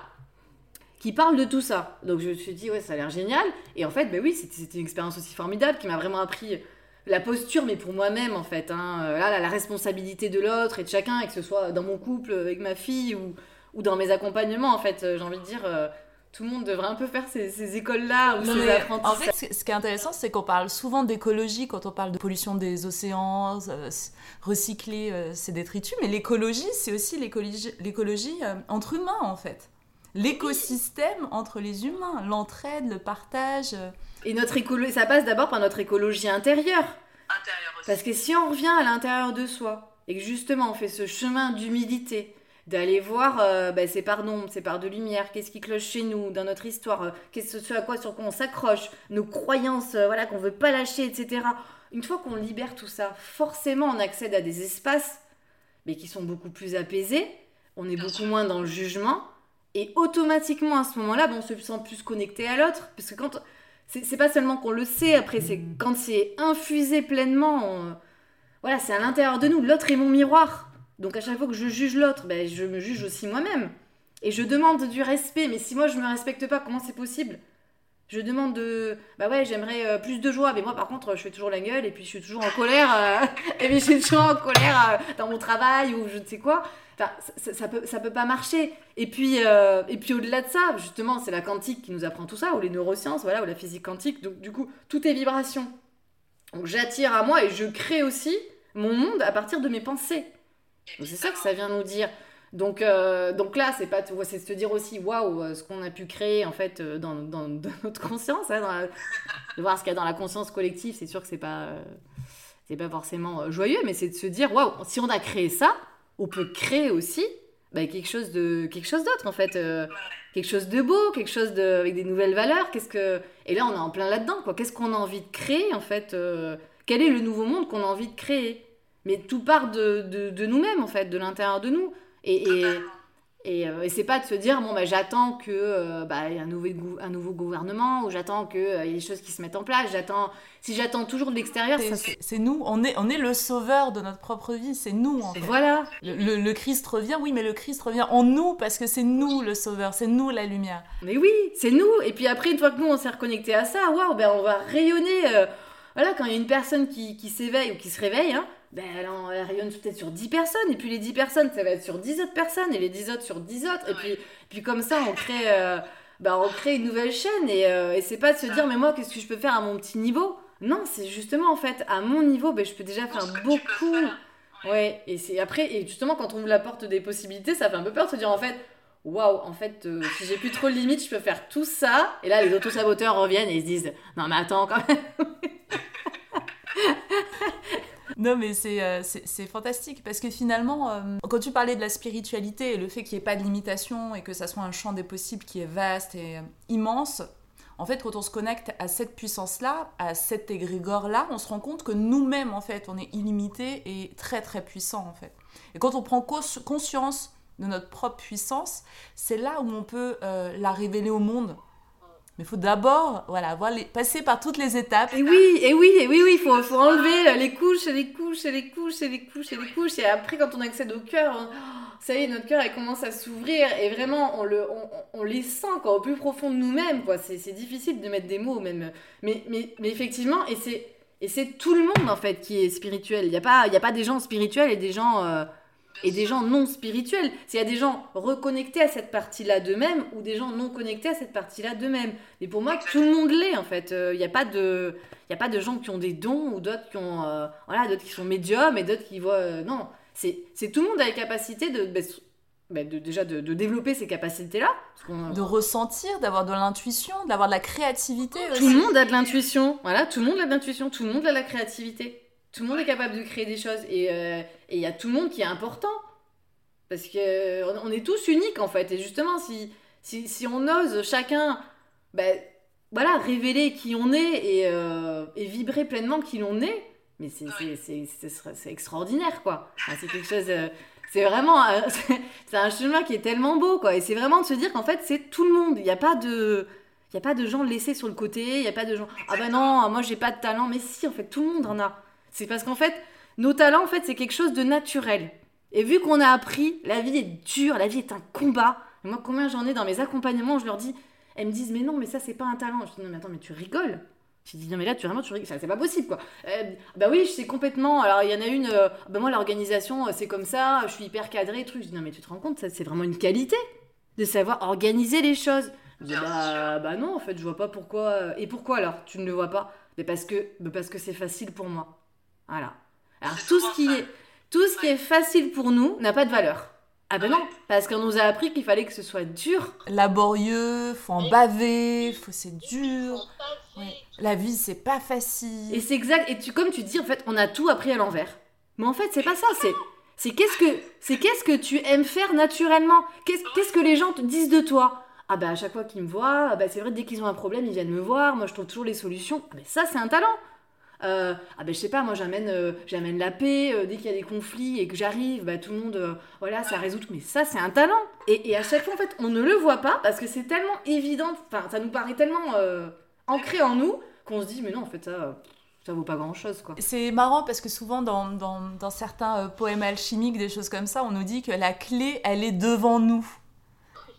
qui parle de tout ça. Donc je me suis dit, ouais, ça a l'air génial. Et en fait, bah oui, c'était une expérience aussi formidable qui m'a vraiment appris la posture, mais pour moi-même, en fait. Hein. Euh, Là, la, la responsabilité de l'autre et de chacun, et que ce soit dans mon couple, avec ma fille, ou, ou dans mes accompagnements, en fait. Euh, J'ai envie de dire, euh, tout le monde devrait un peu faire ces, ces écoles-là, ou Non, ces mais apprentissages. en fait, ce qui est intéressant, c'est qu'on parle souvent d'écologie quand on parle de pollution des océans, euh, recycler euh, ces détritus, mais l'écologie, c'est aussi l'écologie euh, entre humains, en fait. L'écosystème entre les humains, l'entraide, le partage. Et notre écologie, ça passe d'abord par notre écologie intérieure. Intérieur aussi. Parce que si on revient à l'intérieur de soi et que justement on fait ce chemin d'humilité, d'aller voir euh, bah, ces parts d'ombre, parts de lumière, qu'est-ce qui cloche chez nous, dans notre histoire, euh, qu'est-ce ce à quoi sur quoi on s'accroche, nos croyances, euh, voilà qu'on veut pas lâcher, etc. Une fois qu'on libère tout ça, forcément on accède à des espaces mais qui sont beaucoup plus apaisés, on est beaucoup moins dans le jugement et automatiquement à ce moment-là, ben, on se sent plus connecté à l'autre parce que quand c'est c'est pas seulement qu'on le sait après, c'est quand c'est infusé pleinement, on- voilà, c'est à l'intérieur de nous. L'autre est mon miroir. Donc à chaque fois que je juge l'autre, ben, je me juge aussi moi-même. Et je demande du respect. Mais si moi je me respecte pas, comment c'est possible? Je demande de. Bah ouais, j'aimerais euh, plus de joie. Mais moi par contre, je fais toujours la gueule et puis je suis toujours en colère. euh, et puis je suis toujours en colère euh, dans mon travail ou je ne sais quoi. Enfin, ça, ça- peut, ça peut pas marcher. Et puis, puis au-delà de ça, justement, c'est la quantique qui nous apprend tout ça, ou les neurosciences, voilà, ou la physique quantique. Donc du coup, tout est vibration. Donc j'attire à moi et je crée aussi mon monde à partir de mes pensées. C'est ça que ça vient nous dire. Donc, euh, donc là, c'est pas, c'est se dire aussi, waouh, euh, ce qu'on a pu créer en fait euh, dans, dans- notre conscience, hein, de voir ce qu'il y a dans la conscience collective. C'est sûr que c'est pas, c'est pas forcément joyeux, mais c'est de se dire, waouh, si on a créé ça, on peut créer aussi bah, quelque chose de, quelque chose d'autre en fait, quelque chose de beau, quelque chose de, avec des nouvelles valeurs. Qu'est-ce que, et là, on est en plein là-dedans, quoi. Qu'est-ce qu'on a envie de créer en fait Quel est le nouveau monde qu'on a envie de créer? Mais tout part de, de, de nous-mêmes en fait, de l'intérieur de nous. Et, et, et, euh, et c'est pas de se dire, bon, bah, j'attends que euh, bah, y ait un, nouveau, un nouveau gouvernement, ou j'attends qu'il y ait des choses qui se mettent en place. J'attends, si j'attends toujours de l'extérieur, C'est- ça C'est c'est nous, on est, on est le sauveur de notre propre vie, c'est nous en fait. Voilà. Le, le- le Christ revient, oui, mais le Christ revient en nous parce que c'est nous le sauveur, c'est nous la lumière. Mais oui, c'est nous. Et puis après, une fois que nous, on s'est reconnecté à ça, waouh, ben on va rayonner. euh, voilà, quand il y a une personne qui, qui s'éveille ou qui se réveille, hein, ben en- elle rayonne peut-être sur 10 personnes. Et puis les 10 personnes, ça va être sur 10 autres personnes. Et les 10 autres sur 10 autres. Et puis, puis comme ça, on crée, euh, ben, on crée une nouvelle chaîne. Et, euh, et c'est pas de se dire, mais moi, qu'est-ce que je peux faire à mon petit niveau? Non, c'est justement, en fait, à mon niveau, ben, je peux déjà faire beaucoup. Ouais, et c'est après, et justement, quand on ouvre la porte des possibilités, ça fait un peu peur de se dire en fait, waouh, en fait, euh, si j'ai plus trop de limites, je peux faire tout ça. Et là, les autosaboteurs reviennent et ils se disent, non, mais attends, quand même. Non, mais c'est euh, c'est- fantastique parce que finalement, euh, quand tu parlais de la spiritualité et le fait qu'il n'y ait pas de limitation et que ça soit un champ des possibles qui est vaste et euh, immense, en fait, quand on se connecte à cette puissance-là, à cet égrégore-là, on se rend compte que nous-mêmes, en fait, on est illimité et très très puissant, en fait. Et quand on prend cons- conscience de notre propre puissance, c'est là où on peut la révéler au monde. Mais il faut d'abord, voilà, voir les- passer par toutes les étapes. Et oui, et oui, et oui, oui, il faut, faut enlever les couches, et les couches, et les couches, et les couches, et les couches. Et après, quand on accède au cœur, on- oh, ça y est, notre cœur, il commence à s'ouvrir. Et vraiment, on, le, on, on- les sent, quoi, au plus profond de nous-mêmes, quoi. C'est difficile de mettre des mots, même. Mais, mais, mais effectivement, et c'est... Et c'est tout le monde en fait qui est spirituel. Il n'y a, pas- y a pas des gens spirituels et des gens, euh, et des gens non spirituels. S'il y a des gens reconnectés à cette partie-là d'eux-mêmes ou des gens non connectés à cette partie-là d'eux-mêmes. Et pour moi, tout le monde l'est en fait. Euh, Il n'y a, pas de- il y a pas de gens qui ont des dons ou d'autres qui, ont, euh, voilà, d'autres qui sont médiums et d'autres qui voient. euh, non, c'est c'est tout le monde a la capacité de, bah, s- bah, de- déjà de, de développer ces capacités-là. Parce qu'on- de ressentir, d'avoir de l'intuition, d'avoir de la créativité aussi. Tout le monde a de l'intuition. Voilà, tout le monde a de l'intuition, tout le monde a de la créativité. Tout le monde est capable de créer des choses. Et euh, et il y a tout le monde qui est important. Parce que on- est tous uniques en fait. Et justement, si, si, si on ose chacun ben, voilà, révéler qui on est et, euh, et vibrer pleinement qui l'on est, mais c'est c'est- c'est extraordinaire quoi. Enfin, c'est quelque chose. euh, c'est vraiment. euh, c'est un chemin qui est tellement beau quoi. Et c'est vraiment de se dire qu'en fait, c'est tout le monde. Il n'y a pas de. Il a pas de gens laissés sur le côté, il n'y a pas de gens ah bah non, moi j'ai pas de talent, mais si en fait tout le monde en a. C'est parce qu'en fait nos talents en fait c'est quelque chose de naturel. Et vu qu'on a appris, la vie est dure, la vie est un combat. Et moi combien j'en ai dans mes accompagnements, je leur dis, elles me disent mais non mais ça c'est pas un talent. Je dis non mais attends mais tu rigoles. Je dis non mais là tu vraiment tu rigoles, ça c'est pas possible quoi. Euh, bah oui je sais complètement. Alors il y en a une, euh, bah moi l'organisation euh, c'est comme ça, je suis hyper cadrée truc. Je dis non mais tu te rends compte ça c'est vraiment une qualité de savoir organiser les choses. Je dis, bah, bah non, en fait, je vois pas pourquoi. euh, Et pourquoi alors Tu ne le vois pas? Mais parce que parce que c'est facile pour moi. Voilà. Alors tout ce qui ça. est tout ce qui est facile pour nous n'a pas de valeur. Ah ben non, parce qu'on nous a appris qu'il fallait que ce soit dur. Laborieux, faut en baver, faut c'est dur. Ouais. La vie c'est pas facile. Et c'est exact. Et tu, comme tu dis, en fait, on a tout appris à l'envers. Mais en fait, c'est pas ça. C'est c'est qu'est-ce que c'est qu'est-ce que tu aimes faire naturellement? Qu'est-ce qu'est-ce que les gens te disent de toi? Ah bah à chaque fois qu'ils me voient, ah bah c'est vrai dès qu'ils ont un problème, ils viennent me voir. Moi, je trouve toujours les solutions. Ah bah ça, c'est un talent. Euh, ah ben je sais pas, moi j'amène euh, j'amène la paix euh, dès qu'il y a des conflits et que j'arrive, bah tout le monde voilà ça résout tout. Mais ça c'est un talent. Et, à chaque fois en fait on ne le voit pas parce que c'est tellement évident, enfin ça nous paraît tellement ancré en nous qu'on se dit mais non en fait ça ça vaut pas grand chose quoi. C'est marrant parce que souvent dans, dans, certains poèmes alchimiques, des choses comme ça, on nous dit que la clé, elle est devant nous.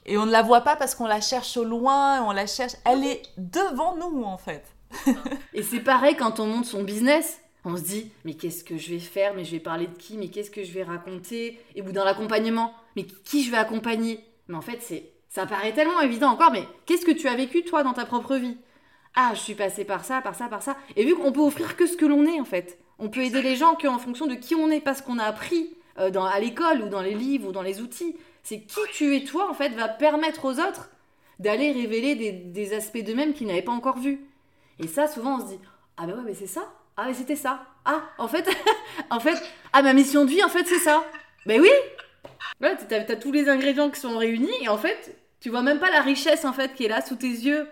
Et on ne la voit pas parce qu'on la cherche au loin, on la cherche. Elle est devant nous en fait. Et c'est pareil quand on monte son business. On se dit, mais qu'est-ce que je vais faire? Mais je vais parler de qui? Mais qu'est-ce que je vais raconter? Et ou dans l'accompagnement, mais qui je vais accompagner? Mais en fait, c'est, ça paraît tellement évident encore. Mais qu'est-ce que tu as vécu toi dans ta propre vie? Ah, je suis passé par ça, par ça, par ça. Et vu qu'on peut offrir que ce que l'on est, en fait. On peut aider les gens qu'en fonction de qui on est, pas ce qu'on a appris euh, dans, à l'école ou dans les livres ou dans les outils. C'est qui tu es toi, en fait, va permettre aux autres d'aller révéler des, des aspects d'eux-mêmes qu'ils n'avaient pas encore vus. Et ça, souvent, on se dit, ah ben ouais, mais c'est ça. Ah, mais c'était ça. Ah, en fait, en fait, ah, ma mission de vie, en fait, c'est ça. Ben oui. Ouais, t'as, t'as tous les ingrédients qui sont réunis et en fait, tu vois même pas la richesse, en fait, qui est là sous tes yeux.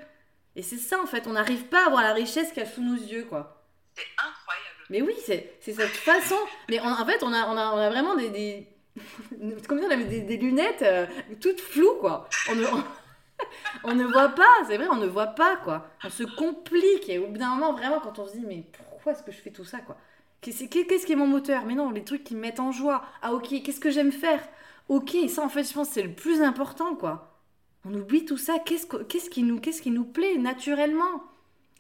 Et c'est ça, en fait, on n'arrive pas à voir la richesse qu'il y a sous nos yeux, quoi. C'est incroyable. Mais oui, c'est, cette façon. Mais on- en fait, on a, on a, on a vraiment des. des... Ça, on avait des, des lunettes euh, toutes floues, quoi. On ne, on, on ne voit pas, c'est vrai, on ne voit pas, quoi. On se complique. Et au bout d'un moment, vraiment, quand on se dit, mais pourquoi est-ce que je fais tout ça, quoi? Qu'est-ce qui est mon moteur? Mais non, les trucs qui me mettent en joie. Ah, ok, qu'est-ce que j'aime faire? Ok, ça, en fait, je pense c'est le plus important, quoi. On oublie tout ça. Qu'est-ce que- qu'est-ce qui, nous- qui nous plaît naturellement?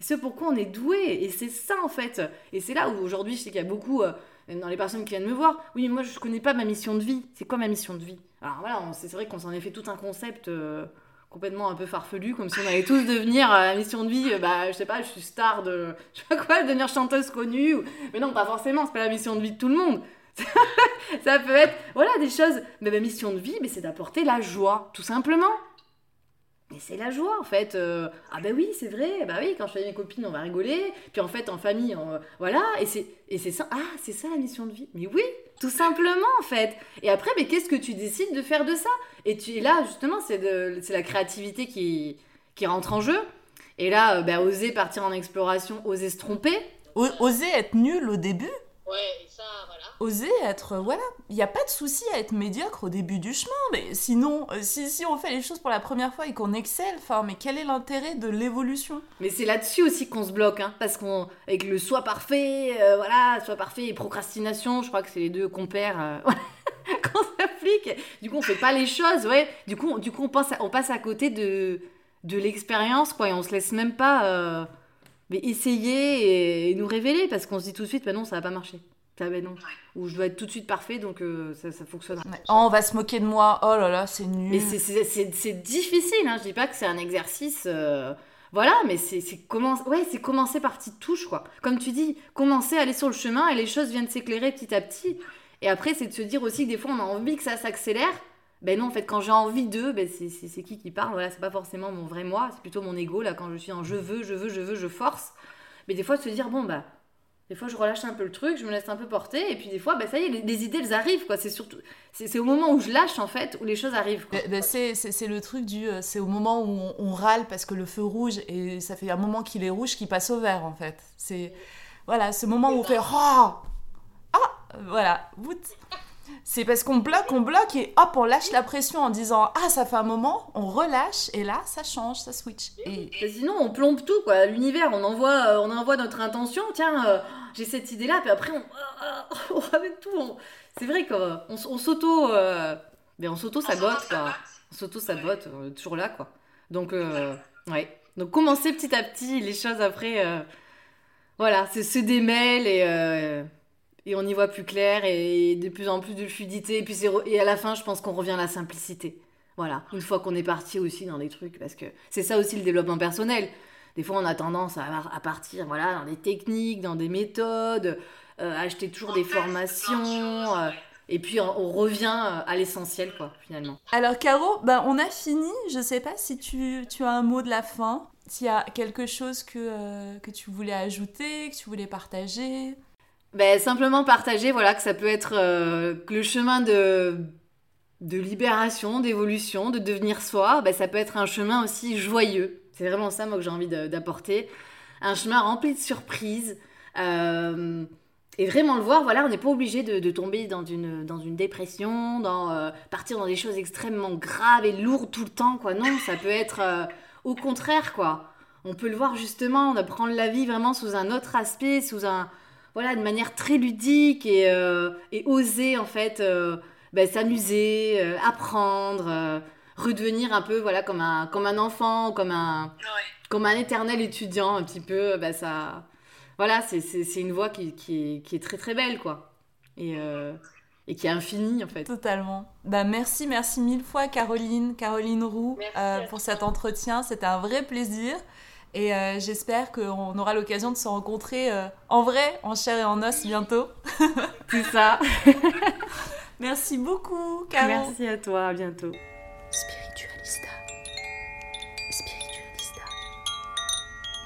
C'est pourquoi on est doué, et c'est ça en fait. Et c'est là où aujourd'hui, je sais qu'il y a beaucoup, euh, dans les personnes qui viennent me voir, oui, mais moi je connais pas ma mission de vie. C'est quoi ma mission de vie? Alors voilà, c'est vrai qu'on s'en est fait tout un concept euh, complètement un peu farfelu, comme si on allait tous devenir euh, la mission de vie, euh, bah je sais pas, je suis star de, je sais pas quoi, devenir chanteuse connue. Mais non, pas forcément, c'est pas la mission de vie de tout le monde. ça peut être, voilà, des choses. Mais ma mission de vie, mais c'est d'apporter la joie, tout simplement. Et c'est la joie en fait. Euh, ah bah oui, c'est vrai. Bah oui, quand je suis avec mes copines, on va rigoler. Puis en fait, en famille, voilà. Et c'est et c'est ça. Ah, c'est ça la mission de vie. Mais oui, tout simplement en fait. Et après, mais qu'est-ce que tu décides de faire de ça? Et tu là justement, c'est la créativité qui qui rentre en jeu. Et là, euh, bah, oser partir en exploration, oser se tromper. Oser être nul au début, Ouais, et ça, voilà. oser être voilà il n'y a pas de souci à être médiocre au début du chemin mais sinon euh, si, si on fait les choses pour la première fois et qu'on excelle enfin mais quel est l'intérêt de l'évolution? Mais c'est là-dessus aussi qu'on se bloque, hein, parce qu'on avec le soi parfait, euh, voilà, soi parfait et procrastination, je crois que c'est les deux compères euh, qu'on s'applique. Du coup, on fait pas les choses, ouais. Du coup, on- du coup, on pense, à- on passe à côté de de l'expérience, quoi, et on se laisse même pas, euh, mais essayer et, nous révéler, parce qu'on se dit tout de suite, bah non, ça va pas marcher. Ça, bah non. Ou je dois être tout de suite parfait, donc euh, ça, ça fonctionnera. Ouais. Oh, on va se moquer de moi oh là là c'est nul Mais c'est- difficile, hein. je dis pas que c'est un exercice. euh, Voilà, mais c'est commencer, ouais, c'est commencer par petites touches, quoi. Comme tu dis, commencer à aller sur le chemin et les choses viennent s'éclairer petit à petit. Et après, c'est de se dire aussi que des fois, on a envie que ça s'accélère. Ben non, en fait, quand j'ai envie d'eux, ben c'est qui qui parle Voilà, c'est pas forcément mon vrai moi, c'est plutôt mon ego, là, quand je suis en je veux, je veux, je veux, je force. Mais des fois, de se dire, bon, bah, des fois, je relâche un peu le truc, je me laisse un peu porter, et puis des fois, ben ça y est, les, les idées, elles arrivent, quoi. C'est surtout, c'est au moment où je lâche, en fait, où les choses arrivent, quoi. Ben- ben, c'est, c'est- c'est le truc du. euh, C'est au moment où on, on râle parce que le feu rouge, et ça fait un moment qu'il est rouge, qui passe au vert en fait. C'est. Voilà, ce moment où on fait. Oh Ah Voilà, bout. C'est parce qu'on bloque, on bloque et hop, on lâche la pression en disant Ah, ça fait un moment, on relâche et là, ça change, ça switch. Et sinon, on plombe tout, quoi. L'univers, on envoie, euh, on envoie notre intention. Tiens, euh, j'ai cette idée-là, puis après, on, on ramène tout. on- C'est vrai qu'on on, s'auto, euh, mais on s'auto sabote, quoi. On s'auto sabote, on est toujours là, quoi. Donc, euh, ouais. Donc, commencer petit à petit les choses après. euh, voilà, c'est se démêle et. Et on y voit plus clair et de plus en plus de fluidité. Et puis et à la fin, je pense qu'on revient à la simplicité. Voilà, une fois qu'on est parti aussi dans des trucs, parce que c'est ça aussi le développement personnel. Des fois, on a tendance à, partir voilà, dans des techniques, dans des méthodes, euh, acheter toujours des formations, euh, et puis on, revient euh, à l'essentiel, quoi, finalement. Alors Caro, ben, on a fini. Je sais pas si tu, tu as un mot de la fin, s'il y a quelque chose que, que tu voulais ajouter, que tu voulais partager. Ben, simplement partager, voilà, que ça peut être euh, le chemin de, de libération, d'évolution, de devenir soi, ben, ça peut être un chemin aussi joyeux. C'est vraiment ça, moi, que j'ai envie d'apporter. Un chemin rempli de surprises. euh, et vraiment le voir, voilà, on n'est pas obligé de, tomber dans une, dans une dépression, dans euh, partir dans des choses extrêmement graves et lourdes tout le temps, quoi. Non, ça peut être au contraire, quoi. On peut le voir justement, de prendre la vie vraiment sous un autre aspect, sous un, voilà, de manière très ludique et, euh, et oser en fait euh, ben, s'amuser, euh, apprendre, euh, redevenir un peu voilà comme un comme un enfant, comme un Ouais. comme un éternel étudiant un petit peu. Ben, ça, voilà, c'est c'est c'est une voie qui, qui, est, qui est très très belle quoi et euh, et qui est infinie en fait. Totalement. Bah, merci, merci mille fois Caroline, Caroline Roux, euh, pour cet entretien. C'était un vrai plaisir. Et euh, j'espère qu'on aura l'occasion de se rencontrer euh, en vrai, en chair et en os bientôt. C'est ça. Merci beaucoup, Caro. Merci à toi, à bientôt. Spiritualista. Spiritualista.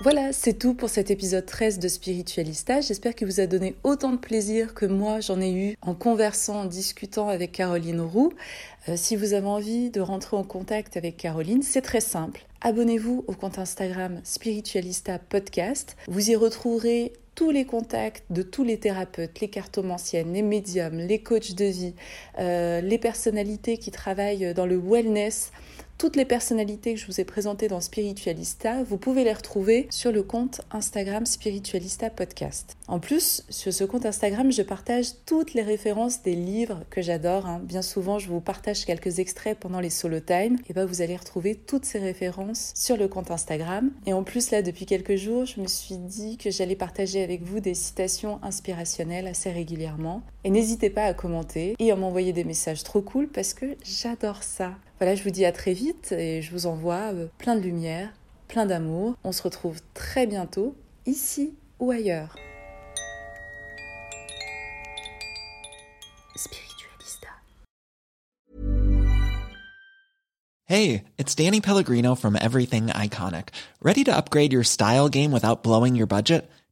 Voilà, c'est tout pour cet épisode 13 de Spiritualista. J'espère qu'il vous a donné autant de plaisir que moi j'en ai eu en conversant, en discutant avec Caroline Roux. Euh, si vous avez envie de rentrer en contact avec Caroline, c'est très simple. Abonnez-vous au compte Instagram Spiritualista Podcast. Vous y retrouverez tous les contacts de tous les thérapeutes, les cartomanciennes, les médiums, les coachs de vie, euh, les personnalités qui travaillent dans le wellness. Toutes les personnalités que je vous ai présentées dans Spiritualista, vous pouvez les retrouver sur le compte Instagram Spiritualista Podcast. En plus, sur ce compte Instagram, je partage toutes les références des livres que j'adore. hein. Bien souvent, je vous partage quelques extraits pendant les solo time. Et ben, vous allez retrouver toutes ces références sur le compte Instagram. Et en plus, là, depuis quelques jours, je me suis dit que j'allais partager avec vous des citations inspirationnelles assez régulièrement. Et n'hésitez pas à commenter et à m'envoyer des messages trop cool parce que j'adore ça. Voilà, je vous dis à très vite et je vous envoie euh, plein de lumière, plein d'amour. On se retrouve très bientôt, ici ou ailleurs. Spiritualista. Hey, it's Danny Pellegrino from Everything Iconic. Ready to upgrade your style game without blowing your budget?